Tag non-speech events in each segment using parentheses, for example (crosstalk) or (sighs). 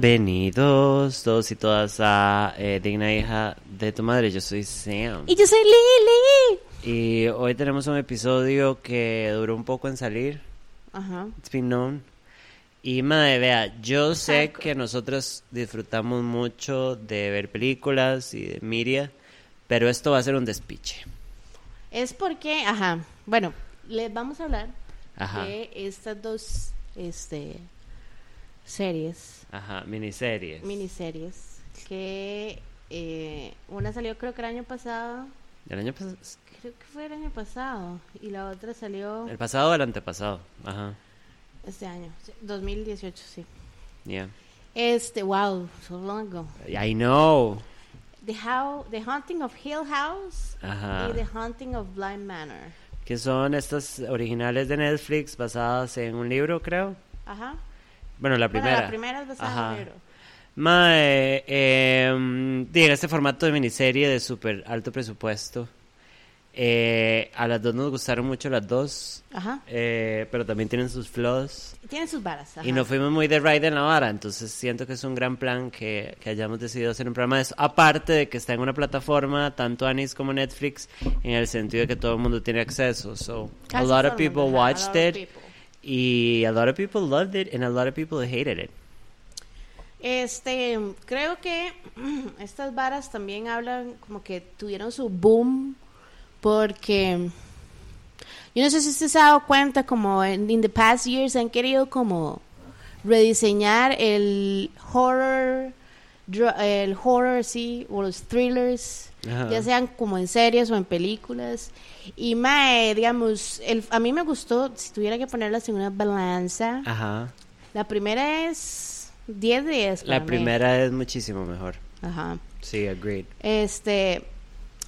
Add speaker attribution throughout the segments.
Speaker 1: Bienvenidos todos y todas a eh, Digna Hija de tu Madre. Yo soy Sam.
Speaker 2: Y yo soy Lily.
Speaker 1: Y hoy tenemos un episodio que duró un poco en salir.
Speaker 2: Ajá.
Speaker 1: It's been known. Y madre, vea, yo sé que nosotros disfrutamos mucho de ver películas y de media, pero esto va a ser un despiche.
Speaker 2: Es porque, ajá, bueno, les vamos a hablar
Speaker 1: Ajá.
Speaker 2: de estas dos este, series,
Speaker 1: Ajá, miniseries.
Speaker 2: miniseries, que eh, una salió creo que el año pasado,
Speaker 1: El año pasado.
Speaker 2: creo que fue el año pasado, y la otra salió
Speaker 1: El pasado o el antepasado. Ajá.
Speaker 2: este año, sí, 2018, sí.
Speaker 1: Yeah.
Speaker 2: Este, wow, so long ago.
Speaker 1: I know.
Speaker 2: The, How, the Haunting of Hill House
Speaker 1: Ajá.
Speaker 2: y The Haunting of Blind Manor.
Speaker 1: Que son estas originales de Netflix basadas en un libro, creo.
Speaker 2: Ajá.
Speaker 1: Bueno, la
Speaker 2: Bueno,
Speaker 1: primera.
Speaker 2: la primera es basada en libro.
Speaker 1: Mae, eh, en este formato de miniserie de súper alto presupuesto. Eh, a las dos nos gustaron mucho las dos,
Speaker 2: Ajá.
Speaker 1: eh, pero también tienen sus flaws.
Speaker 2: Tiene sus varas. Ajá.
Speaker 1: Y nos fuimos muy de ride en la vara, entonces siento que es un gran plan que, que hayamos decidido hacer un programa de eso. Aparte de que está en una plataforma, tanto Anis como Netflix, en el sentido de que todo el mundo tiene acceso. So, a
Speaker 2: Casi
Speaker 1: lot of people watched it,
Speaker 2: people.
Speaker 1: Y a lot of people loved it, and a lot of people hated it.
Speaker 2: Este, creo que (clears throat) estas varas también hablan como que tuvieron su boom porque yo no sé si usted se ha dado cuenta como en in the past years han querido como rediseñar el horror el horror sí o los thrillers
Speaker 1: Ajá.
Speaker 2: ya sean como en series o en películas y mae, digamos el, a mí me gustó si tuviera que ponerlas en una balanza
Speaker 1: Ajá.
Speaker 2: la primera es 10 de 10. para
Speaker 1: La
Speaker 2: mí.
Speaker 1: primera es muchísimo mejor.
Speaker 2: Ajá.
Speaker 1: Sí, agreed.
Speaker 2: Este.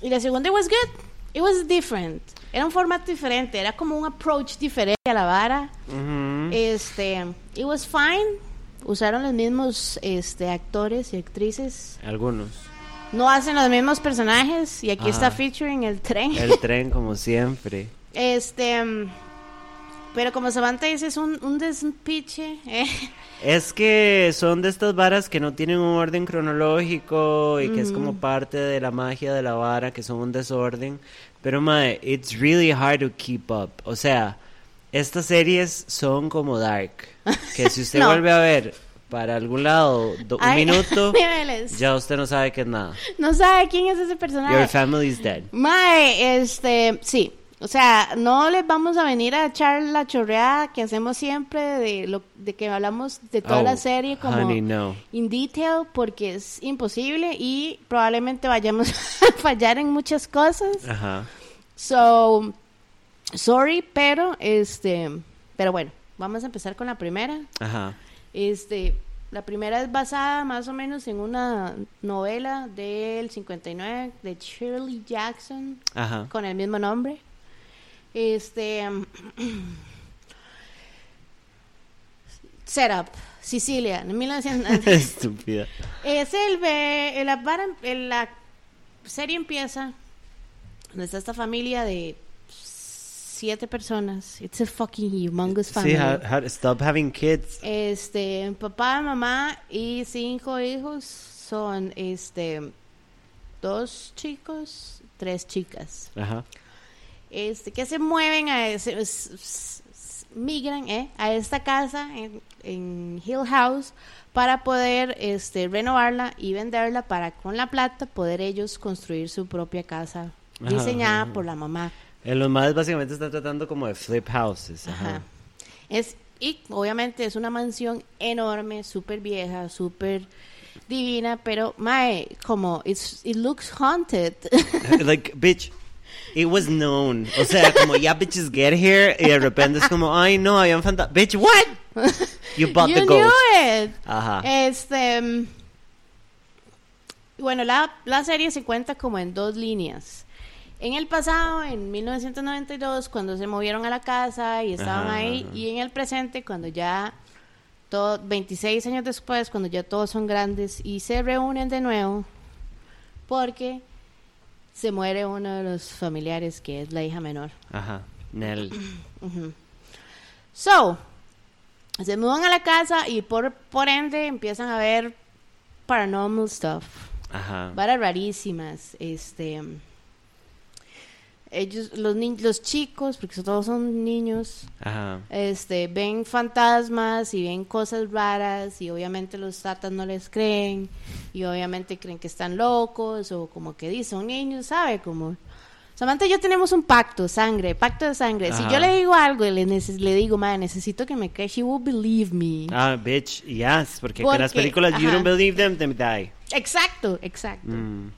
Speaker 2: Y la segunda was good. It was different. Era un formato diferente. Era como un approach diferente a la vara.
Speaker 1: Ujú.
Speaker 2: Este. It was fine. Usaron los mismos este, actores y actrices.
Speaker 1: Algunos.
Speaker 2: No hacen los mismos personajes. Y aquí está featuring el tren.
Speaker 1: El tren, como siempre. (laughs)
Speaker 2: Este. mm, Pero como Samantha dice, es un, un despiche. eh.
Speaker 1: Es que son de estas varas que no tienen un orden cronológico y que es como parte de la magia de la vara, que son un desorden. Pero, mae, it's really hard to keep up. O sea, estas series son como Dark. Que si usted (laughs)
Speaker 2: No.
Speaker 1: vuelve a ver para algún lado do- un
Speaker 2: Ay, (laughs)
Speaker 1: minuto, (laughs)
Speaker 2: niveles.
Speaker 1: ya usted no sabe qué es nada.
Speaker 2: No sabe quién es ese personaje.
Speaker 1: Your family's dead.
Speaker 2: Mae, este, sí. O sea, no les vamos a venir a echar la chorreada que hacemos siempre de lo de que hablamos de toda
Speaker 1: Oh,
Speaker 2: la serie como
Speaker 1: honey, no.
Speaker 2: in detail porque es imposible y probablemente vayamos (laughs) a fallar en muchas cosas.
Speaker 1: Ajá.
Speaker 2: So, sorry, pero este, pero bueno, vamos a empezar con la primera.
Speaker 1: Ajá.
Speaker 2: Este, la primera es basada más o menos en una novela del 59 de Shirley Jackson
Speaker 1: Ajá.
Speaker 2: con el mismo nombre. Este (clears throat) Setup, Sicilia, en 1900. (laughs)
Speaker 1: Estúpida.
Speaker 2: es el, ve- el- la, vara- el- la serie empieza donde está esta familia de siete personas. It's a fucking humongous family.
Speaker 1: Sí, how, how to stop having kids.
Speaker 2: Este, papá, mamá y cinco hijos son este dos chicos, tres chicas.
Speaker 1: Ajá.
Speaker 2: Este, que se mueven a ese, migran eh, a esta casa en, en Hill House para poder este renovarla y venderla para con la plata poder ellos construir su propia casa
Speaker 1: Ajá,
Speaker 2: diseñada
Speaker 1: ajá.
Speaker 2: por la mamá.
Speaker 1: En los más básicamente están tratando como de flip houses. Ajá.
Speaker 2: Ajá. Es, y obviamente es una mansión enorme, súper vieja, súper divina, pero mae, como it's, it looks haunted. (laughs) (laughs)
Speaker 1: like, bitch, it was known. O sea, como ya bitches get here y de repente es como, ay no, había un fantasma. Bitch, what? You bought
Speaker 2: you
Speaker 1: the
Speaker 2: knew
Speaker 1: ghost.
Speaker 2: it.
Speaker 1: Ajá.
Speaker 2: Este, mm, bueno, la, la serie se cuenta como en dos líneas. En el pasado, en 1992, cuando se movieron a la casa y estaban
Speaker 1: Ajá,
Speaker 2: ahí,
Speaker 1: ajá.
Speaker 2: y en el presente, cuando ya, todo, 26 años después, cuando ya todos son grandes y se reúnen de nuevo, porque se muere uno de los familiares que es la hija menor.
Speaker 1: Ajá. Nell. (clears throat)
Speaker 2: So, Se mudan a la casa y por, por ende empiezan a ver paranormal stuff.
Speaker 1: Ajá.
Speaker 2: Varas rarísimas. Este. Ellos, los ni- los chicos, porque todos son niños,
Speaker 1: Ajá.
Speaker 2: este, ven fantasmas y ven cosas raras y obviamente los tatas no les creen y obviamente creen que están locos o como que dicen, son niños, ¿sabe? Como Samantha y yo tenemos un pacto, sangre, pacto de sangre. Si yo le digo algo le, le digo, madre, necesito que me cree, she will believe me.
Speaker 1: Ah, bitch, yes, porque, con las películas you
Speaker 2: ajá.
Speaker 1: don't believe them, they die.
Speaker 2: Exacto, exacto.
Speaker 1: Mm.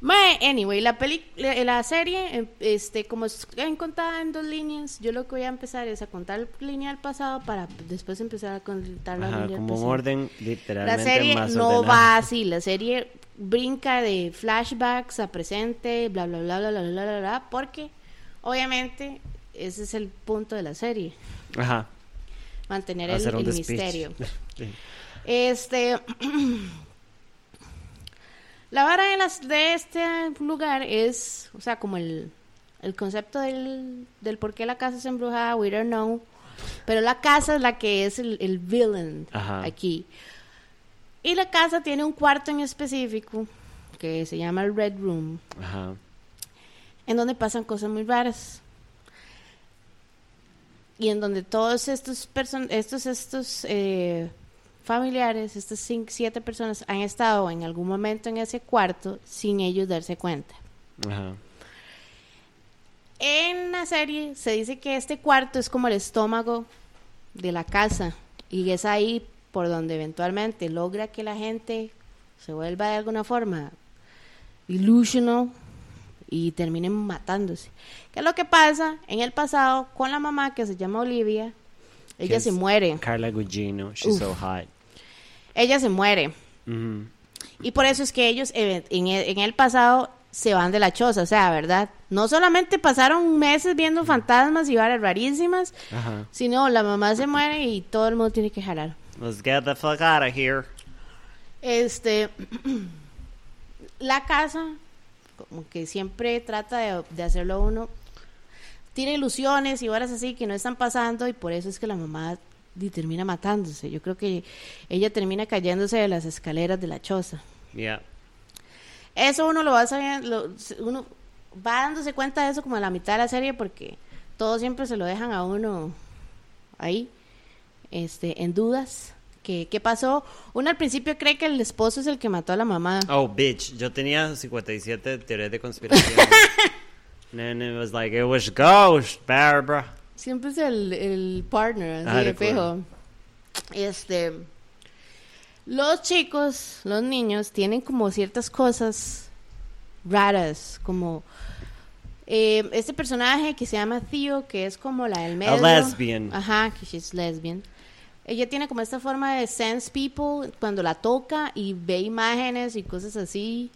Speaker 2: Mae, anyway, la peli la, la serie, em, este, como es contada en dos líneas, yo lo que voy a empezar es a contar la línea del pasado para después empezar a contar la
Speaker 1: Ajá,
Speaker 2: línea del
Speaker 1: como un
Speaker 2: presente.
Speaker 1: orden literalmente
Speaker 2: La serie
Speaker 1: más
Speaker 2: no va así, la serie brinca de flashbacks a presente, bla, bla, bla, bla, bla, bla, bla, bla, porque obviamente ese es el punto de la serie,
Speaker 1: Ajá.
Speaker 2: mantener el,
Speaker 1: Hacer
Speaker 2: misterio. (laughs)
Speaker 1: Sí.
Speaker 2: Este. (clears throat) la vara de, las, de este lugar es, o sea, como el, el concepto del, del por qué la casa es embrujada, we don't know. Pero la casa es la que es el, el villain
Speaker 1: Ajá.
Speaker 2: aquí. Y la casa tiene un cuarto en específico que se llama el Red Room,
Speaker 1: Ajá.
Speaker 2: en donde pasan cosas muy raras. Y en donde todos estos person estos estos eh, familiares, estas cinco, siete personas han estado en algún momento en ese cuarto sin ellos darse cuenta.
Speaker 1: Ajá.
Speaker 2: En la serie se dice que este cuarto es como el estómago de la casa y es ahí por donde eventualmente logra que la gente se vuelva de alguna forma delusional y terminen matándose. ¿Qué es lo que pasa en el pasado con la mamá que se llama Olivia? Ella se muere.
Speaker 1: Carla Gugino, she's
Speaker 2: Uf.
Speaker 1: so hot.
Speaker 2: Ella se muere. Y por eso es que ellos eh, en el, en el pasado se van de la choza, o sea, ¿verdad? No solamente pasaron meses viendo fantasmas y varas rarísimas,
Speaker 1: Ajá.
Speaker 2: sino la mamá se muere y todo el mundo tiene que jalar.
Speaker 1: Let's get the fuck out of here.
Speaker 2: Este, (clears throat) la casa, como que siempre trata de, de hacerlo uno, tiene ilusiones y horas así que no están pasando y por eso es que la mamá di- termina matándose. Yo creo que ella termina cayéndose de las escaleras de la choza.
Speaker 1: Yeah.
Speaker 2: Eso uno lo va sabiendo, uno va dándose cuenta de eso como a la mitad de la serie porque todo siempre se lo dejan a uno ahí, este, en dudas. ¿Qué, ¿Qué pasó? Uno al principio cree que el esposo es el que mató a la mamá.
Speaker 1: Oh, bitch. Yo tenía 57 teorías de conspiración. (laughs) And then it was like, it was ghost, Barbara.
Speaker 2: Siempre es el, el partner, así
Speaker 1: Ah,
Speaker 2: de fijo. Este, los chicos, los niños, tienen como ciertas cosas raras, como eh, este personaje que se llama Theo, que es como la del medio.
Speaker 1: lesbian.
Speaker 2: Ajá, que she's lesbian. Ella tiene como esta forma de sense people cuando la toca y ve imágenes y cosas así.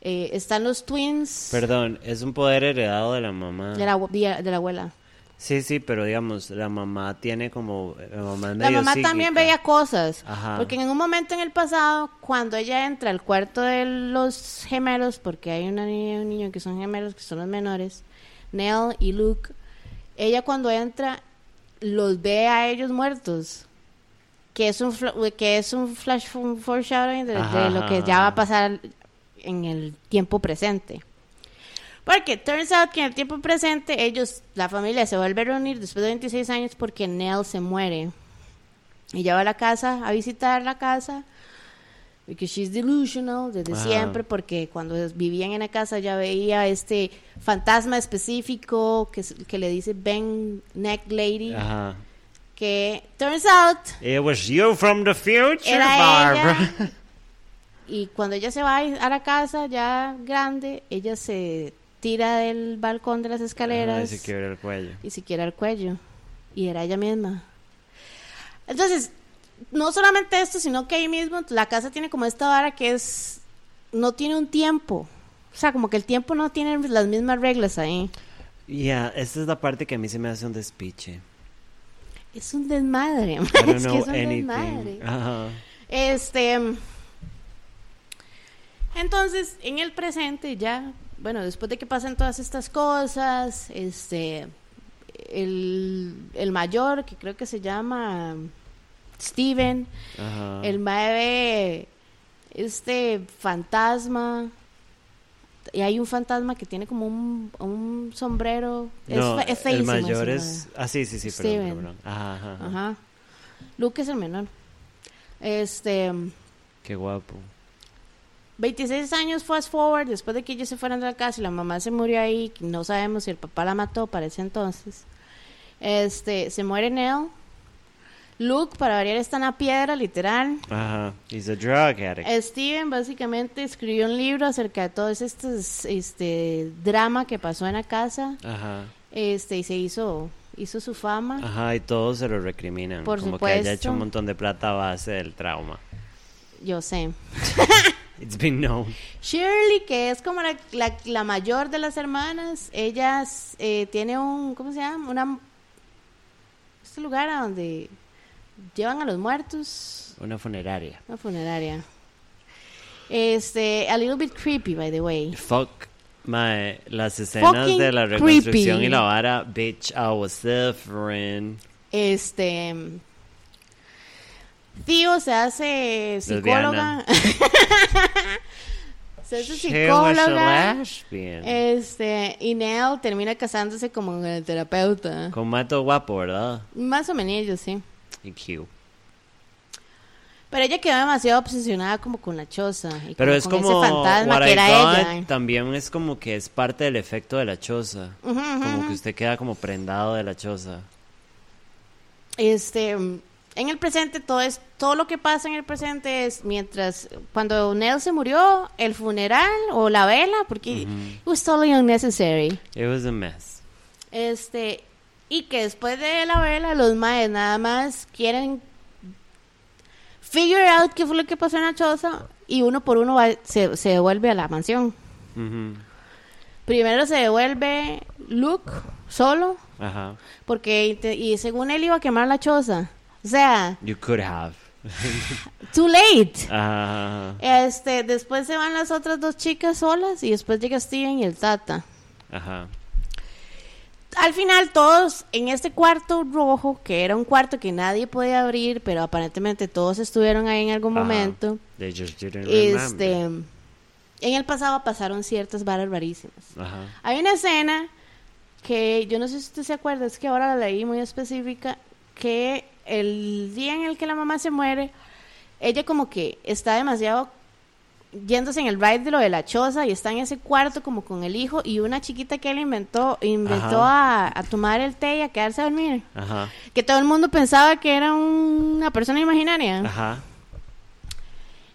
Speaker 2: Eh, están los twins
Speaker 1: Perdón, es un poder heredado de la mamá.
Speaker 2: de la, de la abuela.
Speaker 1: Sí, sí, pero digamos, la mamá tiene como... La mamá,
Speaker 2: La mamá también veía cosas.
Speaker 1: Ajá.
Speaker 2: Porque en un momento en el pasado, cuando ella entra al cuarto de los gemelos, porque hay una niña y un niño que son gemelos, que son los menores, Nell y Luke, ella cuando entra los ve a ellos muertos. Que es un, que es un flash un foreshadowing de, lo que ya va a pasar en el tiempo presente. Porque turns out que en el tiempo presente ellos, la familia se vuelve a reunir después de 26 años porque Nell se muere. Ella va a la casa, a visitar la casa, porque she's delusional desde
Speaker 1: Ajá.
Speaker 2: siempre, porque cuando vivían en la casa ya veía este fantasma específico que, que le dice Ben Neck Lady,
Speaker 1: Ajá.
Speaker 2: que turns out
Speaker 1: It was you from the future,
Speaker 2: era
Speaker 1: Barbara.
Speaker 2: ella. Y cuando ella se va a la casa ya grande, ella se tira del balcón de las escaleras
Speaker 1: y se quiebra el cuello.
Speaker 2: y se el cuello. Y era ella misma. Entonces, no solamente esto, sino que ahí mismo la casa tiene como esta vara que es. No tiene un tiempo. O sea, como que el tiempo no tiene las mismas reglas ahí.
Speaker 1: Yeah, esta es la parte que a mí se me hace un despiche.
Speaker 2: Es un desmadre.
Speaker 1: I (laughs) don't
Speaker 2: es que es un
Speaker 1: anything.
Speaker 2: desmadre.
Speaker 1: Ajá.
Speaker 2: Este. Entonces, en el presente ya, bueno, después de que pasen todas estas cosas, este, el, el mayor, que creo que se llama Steven,
Speaker 1: Ajá.
Speaker 2: el mae este fantasma. Y hay un fantasma que tiene como un, un sombrero.
Speaker 1: No,
Speaker 2: es,
Speaker 1: el
Speaker 2: feísimo
Speaker 1: mayor es... Ah, sí, sí, sí, perdón, ajá, ajá. Ajá.
Speaker 2: Luke es el menor. Este.
Speaker 1: Qué guapo.
Speaker 2: 26 años fast forward, después de que ellos se fueran de la casa y la mamá se murió ahí, no sabemos si el papá la mató para ese entonces. Este, se muere Nell. Luke, para variar, está en la piedra, literal.
Speaker 1: Ajá. He's a drug addict.
Speaker 2: Steven básicamente escribió un libro acerca de todo este, este drama que pasó en la casa.
Speaker 1: Ajá.
Speaker 2: Este, y se hizo, hizo su fama.
Speaker 1: Ajá, y todos se lo recriminan.
Speaker 2: Por
Speaker 1: como que haya
Speaker 2: supuesto.
Speaker 1: hecho un montón de plata a base del trauma.
Speaker 2: Yo sé. (laughs)
Speaker 1: It's been known.
Speaker 2: Shirley, que es como la, la, la mayor de las hermanas, ella eh, tiene un, ¿cómo se llama? Una, este lugar a donde llevan a los muertos,
Speaker 1: Una funeraria.
Speaker 2: una funeraria. Este, a little bit creepy, by the way.
Speaker 1: Fuck. Mae, las escenas
Speaker 2: Fucking
Speaker 1: de la reconstrucción
Speaker 2: creepy.
Speaker 1: y la vara, bitch, I was different.
Speaker 2: Este, Tío se hace psicóloga. (laughs) se hace psicóloga. Este, y Nell termina casándose como el terapeuta.
Speaker 1: Con mato guapo, ¿verdad?
Speaker 2: Más o menos, sí.
Speaker 1: Y cute.
Speaker 2: Pero ella quedó demasiado obsesionada como con la choza. Y
Speaker 1: Pero
Speaker 2: como
Speaker 1: es
Speaker 2: con
Speaker 1: como
Speaker 2: ese fantasma
Speaker 1: What
Speaker 2: que
Speaker 1: I
Speaker 2: era
Speaker 1: Got
Speaker 2: ella.
Speaker 1: también es como que es parte del efecto de la choza. Como que usted queda como prendado de la choza.
Speaker 2: Este, en el presente todo es todo lo que pasa en el presente es mientras cuando Nell se murió, el funeral o la vela, porque it was totally unnecessary.
Speaker 1: It was a mess.
Speaker 2: Este, y que después de la vela los maes nada más quieren figure out qué fue lo que pasó en la choza y uno por uno va- se, se devuelve a la mansión. Primero se devuelve Luke solo
Speaker 1: Ajá.
Speaker 2: porque y según él iba a quemar la choza. O sea,
Speaker 1: You could have. (laughs)
Speaker 2: too late.
Speaker 1: Ajá.
Speaker 2: Este, después se van las otras dos chicas solas y después llega Steven y el Tata.
Speaker 1: Ajá.
Speaker 2: Al final todos en este cuarto rojo, que era un cuarto que nadie podía abrir, pero aparentemente todos estuvieron ahí en algún
Speaker 1: Ajá.
Speaker 2: momento.
Speaker 1: They just didn't
Speaker 2: Este,
Speaker 1: remember.
Speaker 2: en el pasado pasaron ciertas varas rarísimas.
Speaker 1: Ajá.
Speaker 2: Hay una escena que yo no sé si usted se acuerda, es que ahora la leí muy específica, que el día en el que la mamá se muere, ella como que está demasiado yéndose en el ride de lo de la choza y está en ese cuarto como con el hijo y una chiquita que él inventó, inventó a, a tomar el té y a quedarse a dormir.
Speaker 1: Ajá.
Speaker 2: Que todo el mundo pensaba que era un- una persona imaginaria.
Speaker 1: Ajá.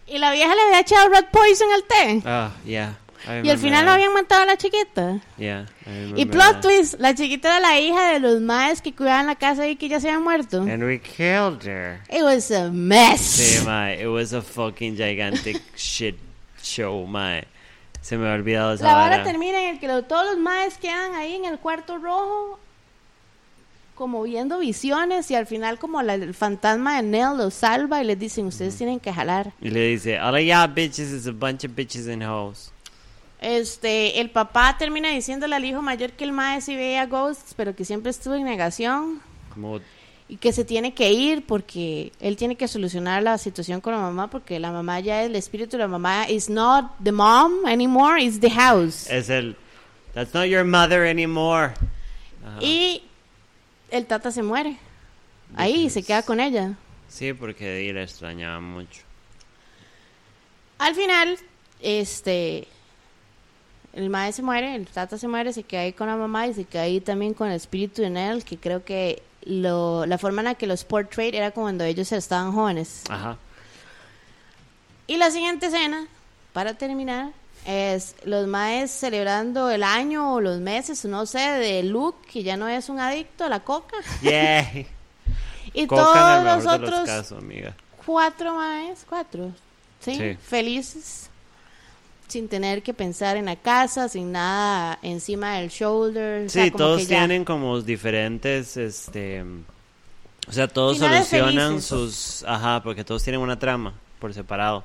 Speaker 2: Y la vieja le había echado red poison al té.
Speaker 1: Ah, yeah. I
Speaker 2: Y al final lo habían matado a la chiquita.
Speaker 1: Yeah, I
Speaker 2: Y plot
Speaker 1: that.
Speaker 2: twist, la chiquita era la hija de los maes que cuidaban la casa y que ya se habían muerto.
Speaker 1: And we killed her.
Speaker 2: It was a mess.
Speaker 1: Sí, mae. It was a fucking gigantic (laughs) shit show, mae. Se me ha olvidado esa
Speaker 2: la vara
Speaker 1: vara.
Speaker 2: termina en el que lo- todos los maes quedan ahí en el cuarto rojo como viendo visiones y al final como la- el fantasma de Nell los salva y les dicen ustedes tienen que jalar.
Speaker 1: Y le dice, all y'all bitches is a bunch of bitches in hoes.
Speaker 2: Este, el papá termina diciéndole al hijo mayor que el mae sí veía ghosts, pero que siempre estuvo en negación.
Speaker 1: Como,
Speaker 2: y que se tiene que ir porque él tiene que solucionar la situación con la mamá porque la mamá ya es el espíritu de la mamá is not the mom anymore it's the house
Speaker 1: es el, that's not your mother anymore.
Speaker 2: Y el tata se muere ahí se queda con ella
Speaker 1: Sí, porque la extrañaba mucho.
Speaker 2: al final este el mae se muere el tata se muere se queda ahí con la mamá y se queda ahí también con el espíritu de Nell que creo que lo, la forma en la que los portrait era como cuando ellos estaban jóvenes
Speaker 1: Ajá.
Speaker 2: Y la siguiente escena, para terminar, es los maes celebrando el año o los meses, no sé, de Luke, que ya no es un adicto a la coca.
Speaker 1: Yay. (laughs)
Speaker 2: Y
Speaker 1: Coca en
Speaker 2: todos los
Speaker 1: de
Speaker 2: otros
Speaker 1: los casos, amiga.
Speaker 2: cuatro maes, cuatro, ¿sí?
Speaker 1: Sí.
Speaker 2: Felices, sin tener que pensar en la casa, sin nada encima del shoulder. o sea,
Speaker 1: Sí,
Speaker 2: como
Speaker 1: todos
Speaker 2: que ya-
Speaker 1: tienen como diferentes, este, o sea, todos
Speaker 2: Finales
Speaker 1: solucionan
Speaker 2: felices.
Speaker 1: sus, ajá, porque todos tienen una trama por separado,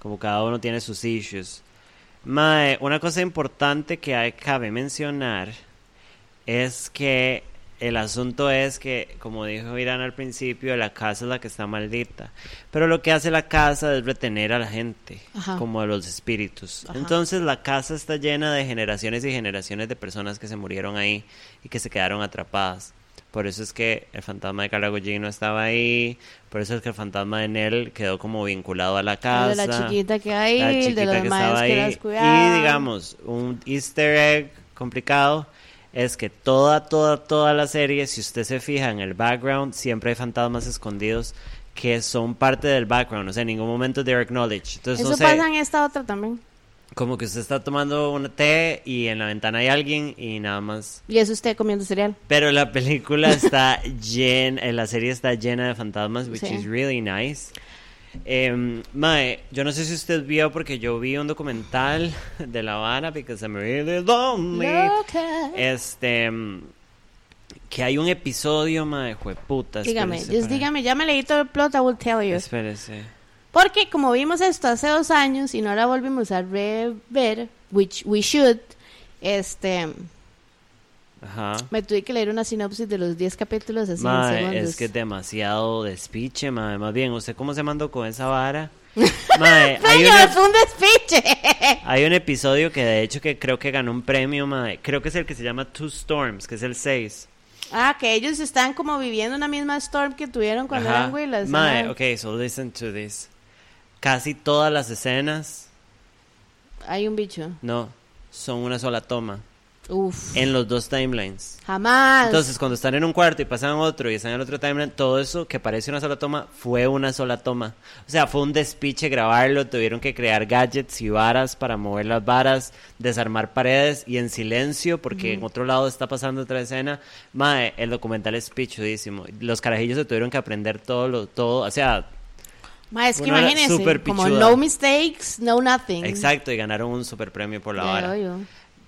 Speaker 1: como cada uno tiene sus issues. Mae, una cosa importante que hay, cabe mencionar es que el asunto es que, como dijo Irán al principio, la casa es la que está maldita. Pero lo que hace la casa es retener a la gente,
Speaker 2: Ajá.
Speaker 1: como a los espíritus.
Speaker 2: Ajá.
Speaker 1: Entonces la casa está llena de generaciones y generaciones de personas que se murieron ahí y que se quedaron atrapadas. Por eso es que el fantasma de Carla Gugino estaba ahí, por eso es que el fantasma de Nell quedó como vinculado a la casa.
Speaker 2: El de la chiquita que hay,
Speaker 1: la
Speaker 2: el de los
Speaker 1: que
Speaker 2: que
Speaker 1: ahí.
Speaker 2: las.
Speaker 1: Y digamos, un easter egg complicado es que toda, toda, toda la serie, si usted se fija en el background, siempre hay fantasmas escondidos que son parte del background, o sea, en ningún momento they're acknowledged. Entonces,
Speaker 2: Eso
Speaker 1: no sé,
Speaker 2: pasa en esta otra también.
Speaker 1: como que usted está tomando un té y en la ventana hay alguien y nada más.
Speaker 2: Y es usted comiendo cereal.
Speaker 1: Pero la película está (laughs) llena, la serie está llena de fantasmas, which
Speaker 2: Sí.
Speaker 1: is really nice. Em, mae, yo no sé si usted vio porque yo vi un documental (laughs) de La Habana because I'm really lonely.
Speaker 2: Loca.
Speaker 1: Este mm, que hay un episodio, mae, jueputa.
Speaker 2: dígame, just
Speaker 1: para-
Speaker 2: dígame, ya me leí todo el plot, I will tell you.
Speaker 1: Espérese.
Speaker 2: Porque como vimos esto hace dos años y no la volvimos a rever, which we should, este,
Speaker 1: Ajá.
Speaker 2: me tuve que leer una sinopsis de los 10 capítulos así en
Speaker 1: Mae,
Speaker 2: segundos.
Speaker 1: es que es demasiado despiche, mae. Más bien, ¿usted cómo se mandó con esa vara? (laughs) Mae, hay,
Speaker 2: Señor,
Speaker 1: una-
Speaker 2: es un despiche.
Speaker 1: hay un episodio que de hecho que creo que ganó un premio, mae. Creo que es el que se llama Two Storms, que es el 6.
Speaker 2: ah, que ellos están como viviendo una misma storm que tuvieron cuando
Speaker 1: Ajá.
Speaker 2: eran güeylas.
Speaker 1: Mae,
Speaker 2: ajá.
Speaker 1: ok, so listen to this. Casi todas las escenas,
Speaker 2: Hay un bicho.
Speaker 1: no, son una sola toma.
Speaker 2: Uf.
Speaker 1: En los dos timelines.
Speaker 2: Jamás.
Speaker 1: Entonces, cuando están en un cuarto y pasan a otro y están en otro timeline, todo eso que parece una sola toma fue una sola toma. O sea, fue un despiche grabarlo. Tuvieron que crear gadgets y varas para mover las varas, desarmar paredes y en silencio, porque en otro lado está pasando otra escena. Mae, el documental es pichudísimo. Los carajillos se tuvieron que aprender todo, lo, todo. O sea,
Speaker 2: Ma, es que
Speaker 1: era
Speaker 2: imagínense, como no mistakes, no nothing.
Speaker 1: exacto, y ganaron un super premio por la vara.
Speaker 2: obvio.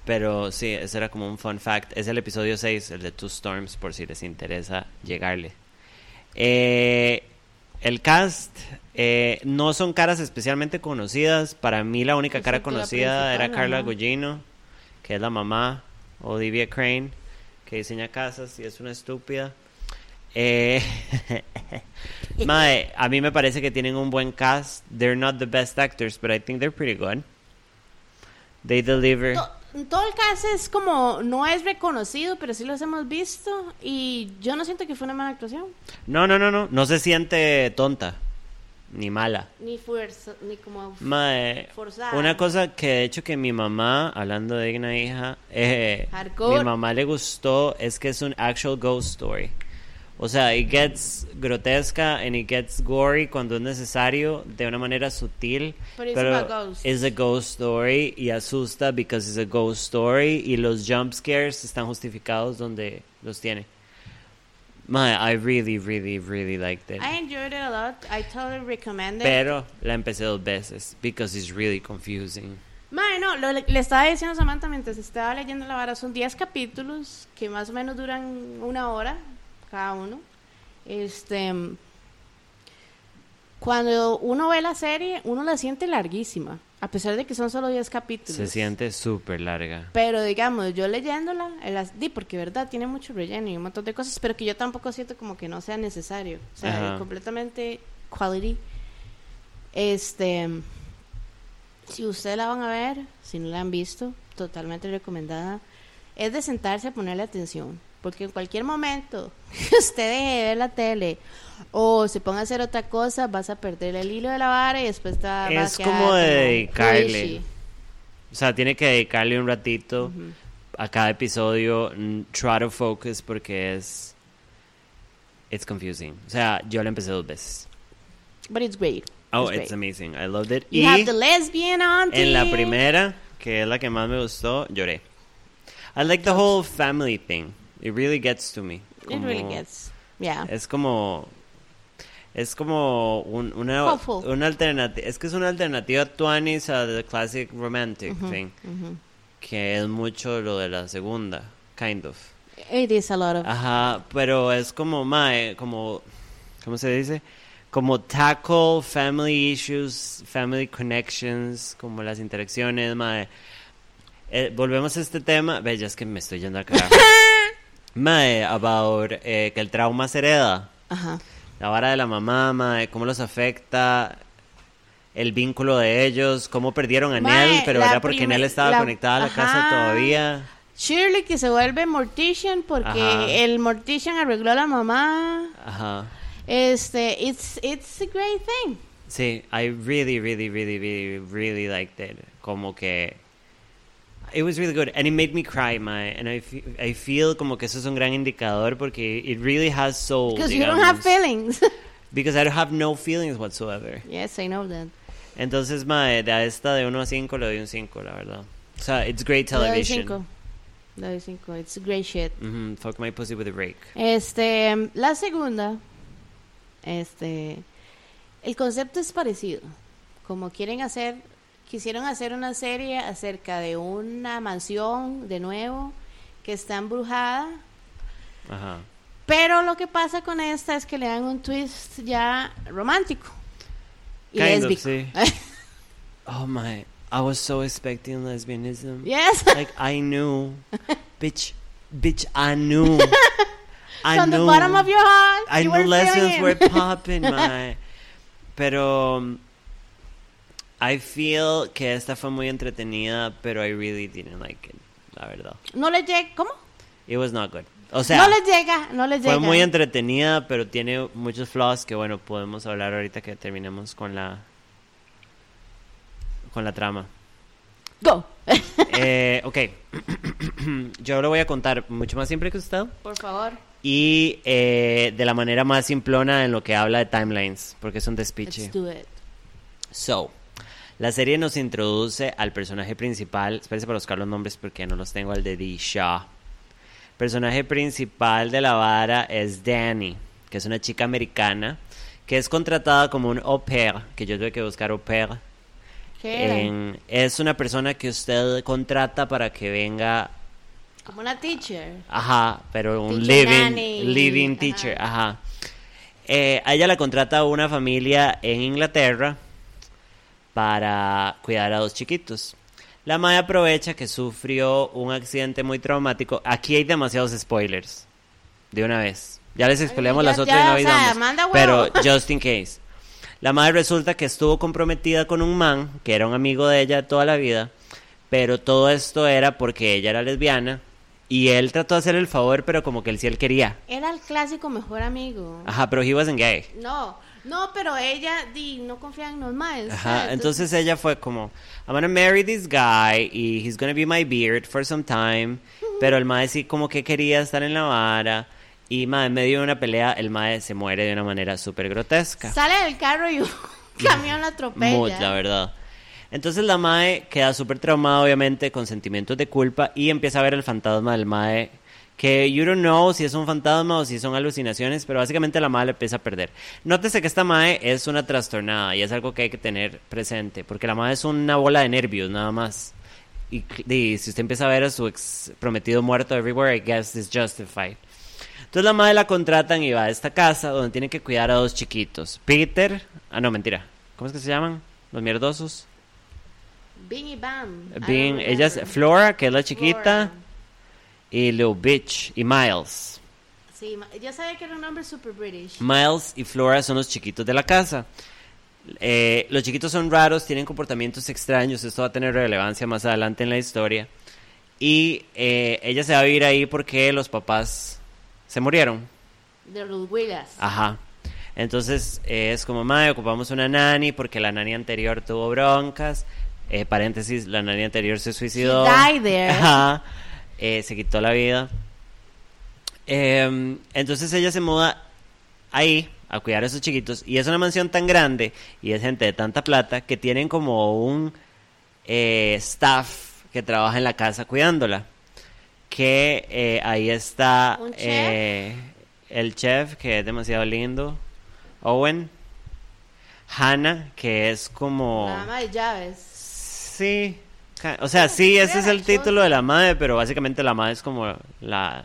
Speaker 1: Pero sí, ese era como un fun fact. Es el episodio 6, el de Two Storms, por si les interesa llegarle. Eh, el cast eh, no son caras especialmente conocidas. Para mí la única
Speaker 2: Esa
Speaker 1: cara conocida era Carla
Speaker 2: ajá.
Speaker 1: Gugino, que es la mamá, Olivia Crane, que diseña casas y es una estúpida. Eh, (laughs) mae, a mí me parece que tienen un buen cast. They're not the best actors, but I think they're pretty good. They deliver.
Speaker 2: Todo el caso es como, no es reconocido, pero sí los hemos visto. Y yo no siento que fue una mala actuación.
Speaker 1: No, no, no, no. No se siente tonta. Ni mala.
Speaker 2: Ni fuerza, ni como...
Speaker 1: Mae,
Speaker 2: Forzada.
Speaker 1: una cosa que de hecho que mi mamá, hablando de una hija, eh, mi mamá le gustó es que es un actual ghost story. O sea, it gets grotesca and it gets gory cuando es necesario de una manera sutil.
Speaker 2: But it's
Speaker 1: pero es a ghost story y asusta because it's a ghost story y los jump scares están justificados donde los tiene. My, I really, really, really liked it.
Speaker 2: I enjoyed it a lot. I totally recommend it.
Speaker 1: Pero la empecé dos veces because it's really confusing.
Speaker 2: Mae, no, lo- le estaba diciendo a Samantha mientras estaba leyendo la vara, son 10 capítulos que más o menos duran una hora cada uno. Este, cuando uno ve la serie, uno la siente larguísima, a pesar de que son solo 10 capítulos.
Speaker 1: Se siente súper larga.
Speaker 2: Pero digamos, yo leyéndola, el as- di porque verdad tiene mucho relleno y un montón de cosas, pero que yo tampoco siento como que no sea necesario. O sea, completamente quality. Este, si ustedes la van a ver, si no la han visto, totalmente recomendada. Es de sentarse a ponerle atención, porque en cualquier momento (laughs) que usted deje de ver la tele o se ponga a hacer otra cosa, vas a perder el hilo de la vara y después te va, a
Speaker 1: Es como de dedicarle. O sea, tiene que dedicarle un ratito a cada episodio. Try to focus porque es. It's confusing. O sea, yo la empecé dos veces.
Speaker 2: But it's great.
Speaker 1: Oh,
Speaker 2: It's
Speaker 1: amazing. I loved it.
Speaker 2: You
Speaker 1: y
Speaker 2: have the lesbian auntie.
Speaker 1: en la primera, que es la que más me gustó, lloré. I like the whole family thing. It really gets to me.
Speaker 2: It really gets. Yeah.
Speaker 1: Es como. Es como un- una, una alternativa. Es que es una alternativa tuanis a the classic romantic thing.
Speaker 2: Ujú.
Speaker 1: Que es mucho lo de la segunda. Kind of.
Speaker 2: It is a lot of.
Speaker 1: Ajá, pero es como, mae, como. ¿Cómo se dice? Como tackle family issues, family connections, como las interacciones, mae. Eh, volvemos a este tema. Ve, ya es que me estoy yendo al carajo. (laughs) Mae, about eh, que el trauma se hereda.
Speaker 2: Ajá.
Speaker 1: La vara de la mamá, mae, cómo los afecta el vínculo de ellos, cómo perdieron a Nell, pero era porque Nell estaba
Speaker 2: la-
Speaker 1: conectada a la casa
Speaker 2: ajá.
Speaker 1: todavía.
Speaker 2: Shirley que se vuelve Mortician porque
Speaker 1: Ajá.
Speaker 2: el Mortician arregló a la mamá.
Speaker 1: Ajá.
Speaker 2: Este, it's, it's a great thing.
Speaker 1: Sí, I really, really, really, really, really liked it. Como que it was really good and it made me cry, my and I, fe- I feel como que eso es un gran indicador porque it really has soul.
Speaker 2: Because you don't have feelings. (laughs)
Speaker 1: Because I don't have no feelings whatsoever.
Speaker 2: yes, I know that.
Speaker 1: Entonces, mae, de a esta de 1 a 5 le doy un 5, la verdad. O sea, it's great
Speaker 2: Le doy
Speaker 1: television.
Speaker 2: cinco. Le doy cinco. It's great shit.
Speaker 1: Mhm, fuck my pussy with a rake.
Speaker 2: Este, la segunda, este, el concepto es parecido. Como quieren hacer, quisieron hacer una serie acerca de una mansión de nuevo que está embrujada,
Speaker 1: Ajá.
Speaker 2: pero lo que pasa con esta es que le dan un twist ya romántico y
Speaker 1: Kind of,
Speaker 2: lésbico.
Speaker 1: sí. (laughs) Oh my, I was so expecting lesbianism.
Speaker 2: yes, (laughs)
Speaker 1: Like I knew, bitch, bitch, I knew. (laughs) I
Speaker 2: from
Speaker 1: knew.
Speaker 2: the bottom of your heart,
Speaker 1: I
Speaker 2: you
Speaker 1: knew lesbians were popping, my. Pero um, I feel que esta fue muy entretenida, pero I really didn't like it, la verdad.
Speaker 2: No le llega, ¿cómo?
Speaker 1: It was not good. O sea,
Speaker 2: no les llega, no les llega.
Speaker 1: fue muy entretenida, pero tiene muchos flaws que bueno, podemos hablar ahorita que terminemos con la con la trama.
Speaker 2: Go. (laughs)
Speaker 1: Eh, ok, (clears throat) yo lo voy a contar mucho más simple que usted
Speaker 2: Por favor.
Speaker 1: y eh, de la manera más simplona en lo que habla de timelines, porque es un despiche.
Speaker 2: Let's do it.
Speaker 1: So, la serie nos introduce al personaje principal. Espérense para buscar los nombres porque no los tengo al de D. Shaw. Personaje principal de la vara es Danny, que es una chica americana que es contratada como un au pair, que yo tuve que buscar au pair.
Speaker 2: ¿Qué
Speaker 1: en- es una persona que usted contrata para que venga
Speaker 2: Como una teacher.
Speaker 1: Ajá, pero un
Speaker 2: Teacher
Speaker 1: living,
Speaker 2: nanny.
Speaker 1: living
Speaker 2: Ajá.
Speaker 1: teacher, ajá. Eh, a ella la contrata una familia en Inglaterra para cuidar a dos chiquitos. La madre aprovecha que sufrió un accidente muy traumático. Aquí hay demasiados spoilers. De una vez. Ya les spoileamos las otras y no
Speaker 2: sea.
Speaker 1: Pero (laughs) just in case. La madre resulta que estuvo comprometida con un man que era un amigo de ella toda la vida, pero todo esto era porque ella era lesbiana y él trató de hacer el favor, pero como que él sí él quería.
Speaker 2: Era el clásico mejor amigo.
Speaker 1: Ajá, pero he wasn't gay.
Speaker 2: No, no, pero ella di, no confía en los más.
Speaker 1: Ajá, entonces ella fue como, I'm gonna marry this guy y he's gonna be my beard for some time, pero el mae sí como que quería estar en la vara y mae, en medio de una pelea el mae se muere de una manera súper grotesca.
Speaker 2: Sale del carro y un (laughs) camión la atropella.
Speaker 1: Mood, la verdad. Entonces la Mae queda súper traumada, obviamente, con sentimientos de culpa y empieza a ver el fantasma del Mae. Que you don't know si es un fantasma o si son alucinaciones, pero básicamente la Mae le empieza a perder. Nótese que esta Mae es una trastornada y es algo que hay que tener presente, porque la Mae es una bola de nervios, nada más. Y, y si usted empieza a ver a su ex prometido muerto everywhere, I guess it's justified. Entonces la madre la contratan y va a esta casa donde tiene que cuidar a dos chiquitos. Peter, ah no, mentira. ¿Cómo es que se llaman? Los mierdosos.
Speaker 2: Bing y Bam. Don't
Speaker 1: ella es. Flora, que es la chiquita,
Speaker 2: Flora.
Speaker 1: Y Lil Bitch y Miles.
Speaker 2: Sí, yo sabía que era un nombre super British.
Speaker 1: Miles y Flora son los chiquitos de la casa. Eh, los chiquitos son raros, tienen comportamientos extraños, esto va a tener relevancia más adelante en la historia. Y eh, ella se va a vivir ahí porque los papás se murieron.
Speaker 2: De los Willas.
Speaker 1: Ajá. Entonces eh, es como, madre, ocupamos una nani porque la nani anterior tuvo broncas. Eh, paréntesis, la nani anterior se suicidó.
Speaker 2: She died there.
Speaker 1: Ajá. Eh, se quitó la vida. Em, entonces ella se muda ahí a cuidar a esos chiquitos. Y es una mansión tan grande y es gente de tanta plata que tienen como un eh, staff que trabaja en la casa cuidándola. Que eh, ahí está eh, el chef, que es demasiado lindo. Owen. Hannah, que es como...
Speaker 2: La ama de llaves.
Speaker 1: Sí. Ca- O sea, sí, ese es el título de la madre, pero básicamente la madre es como la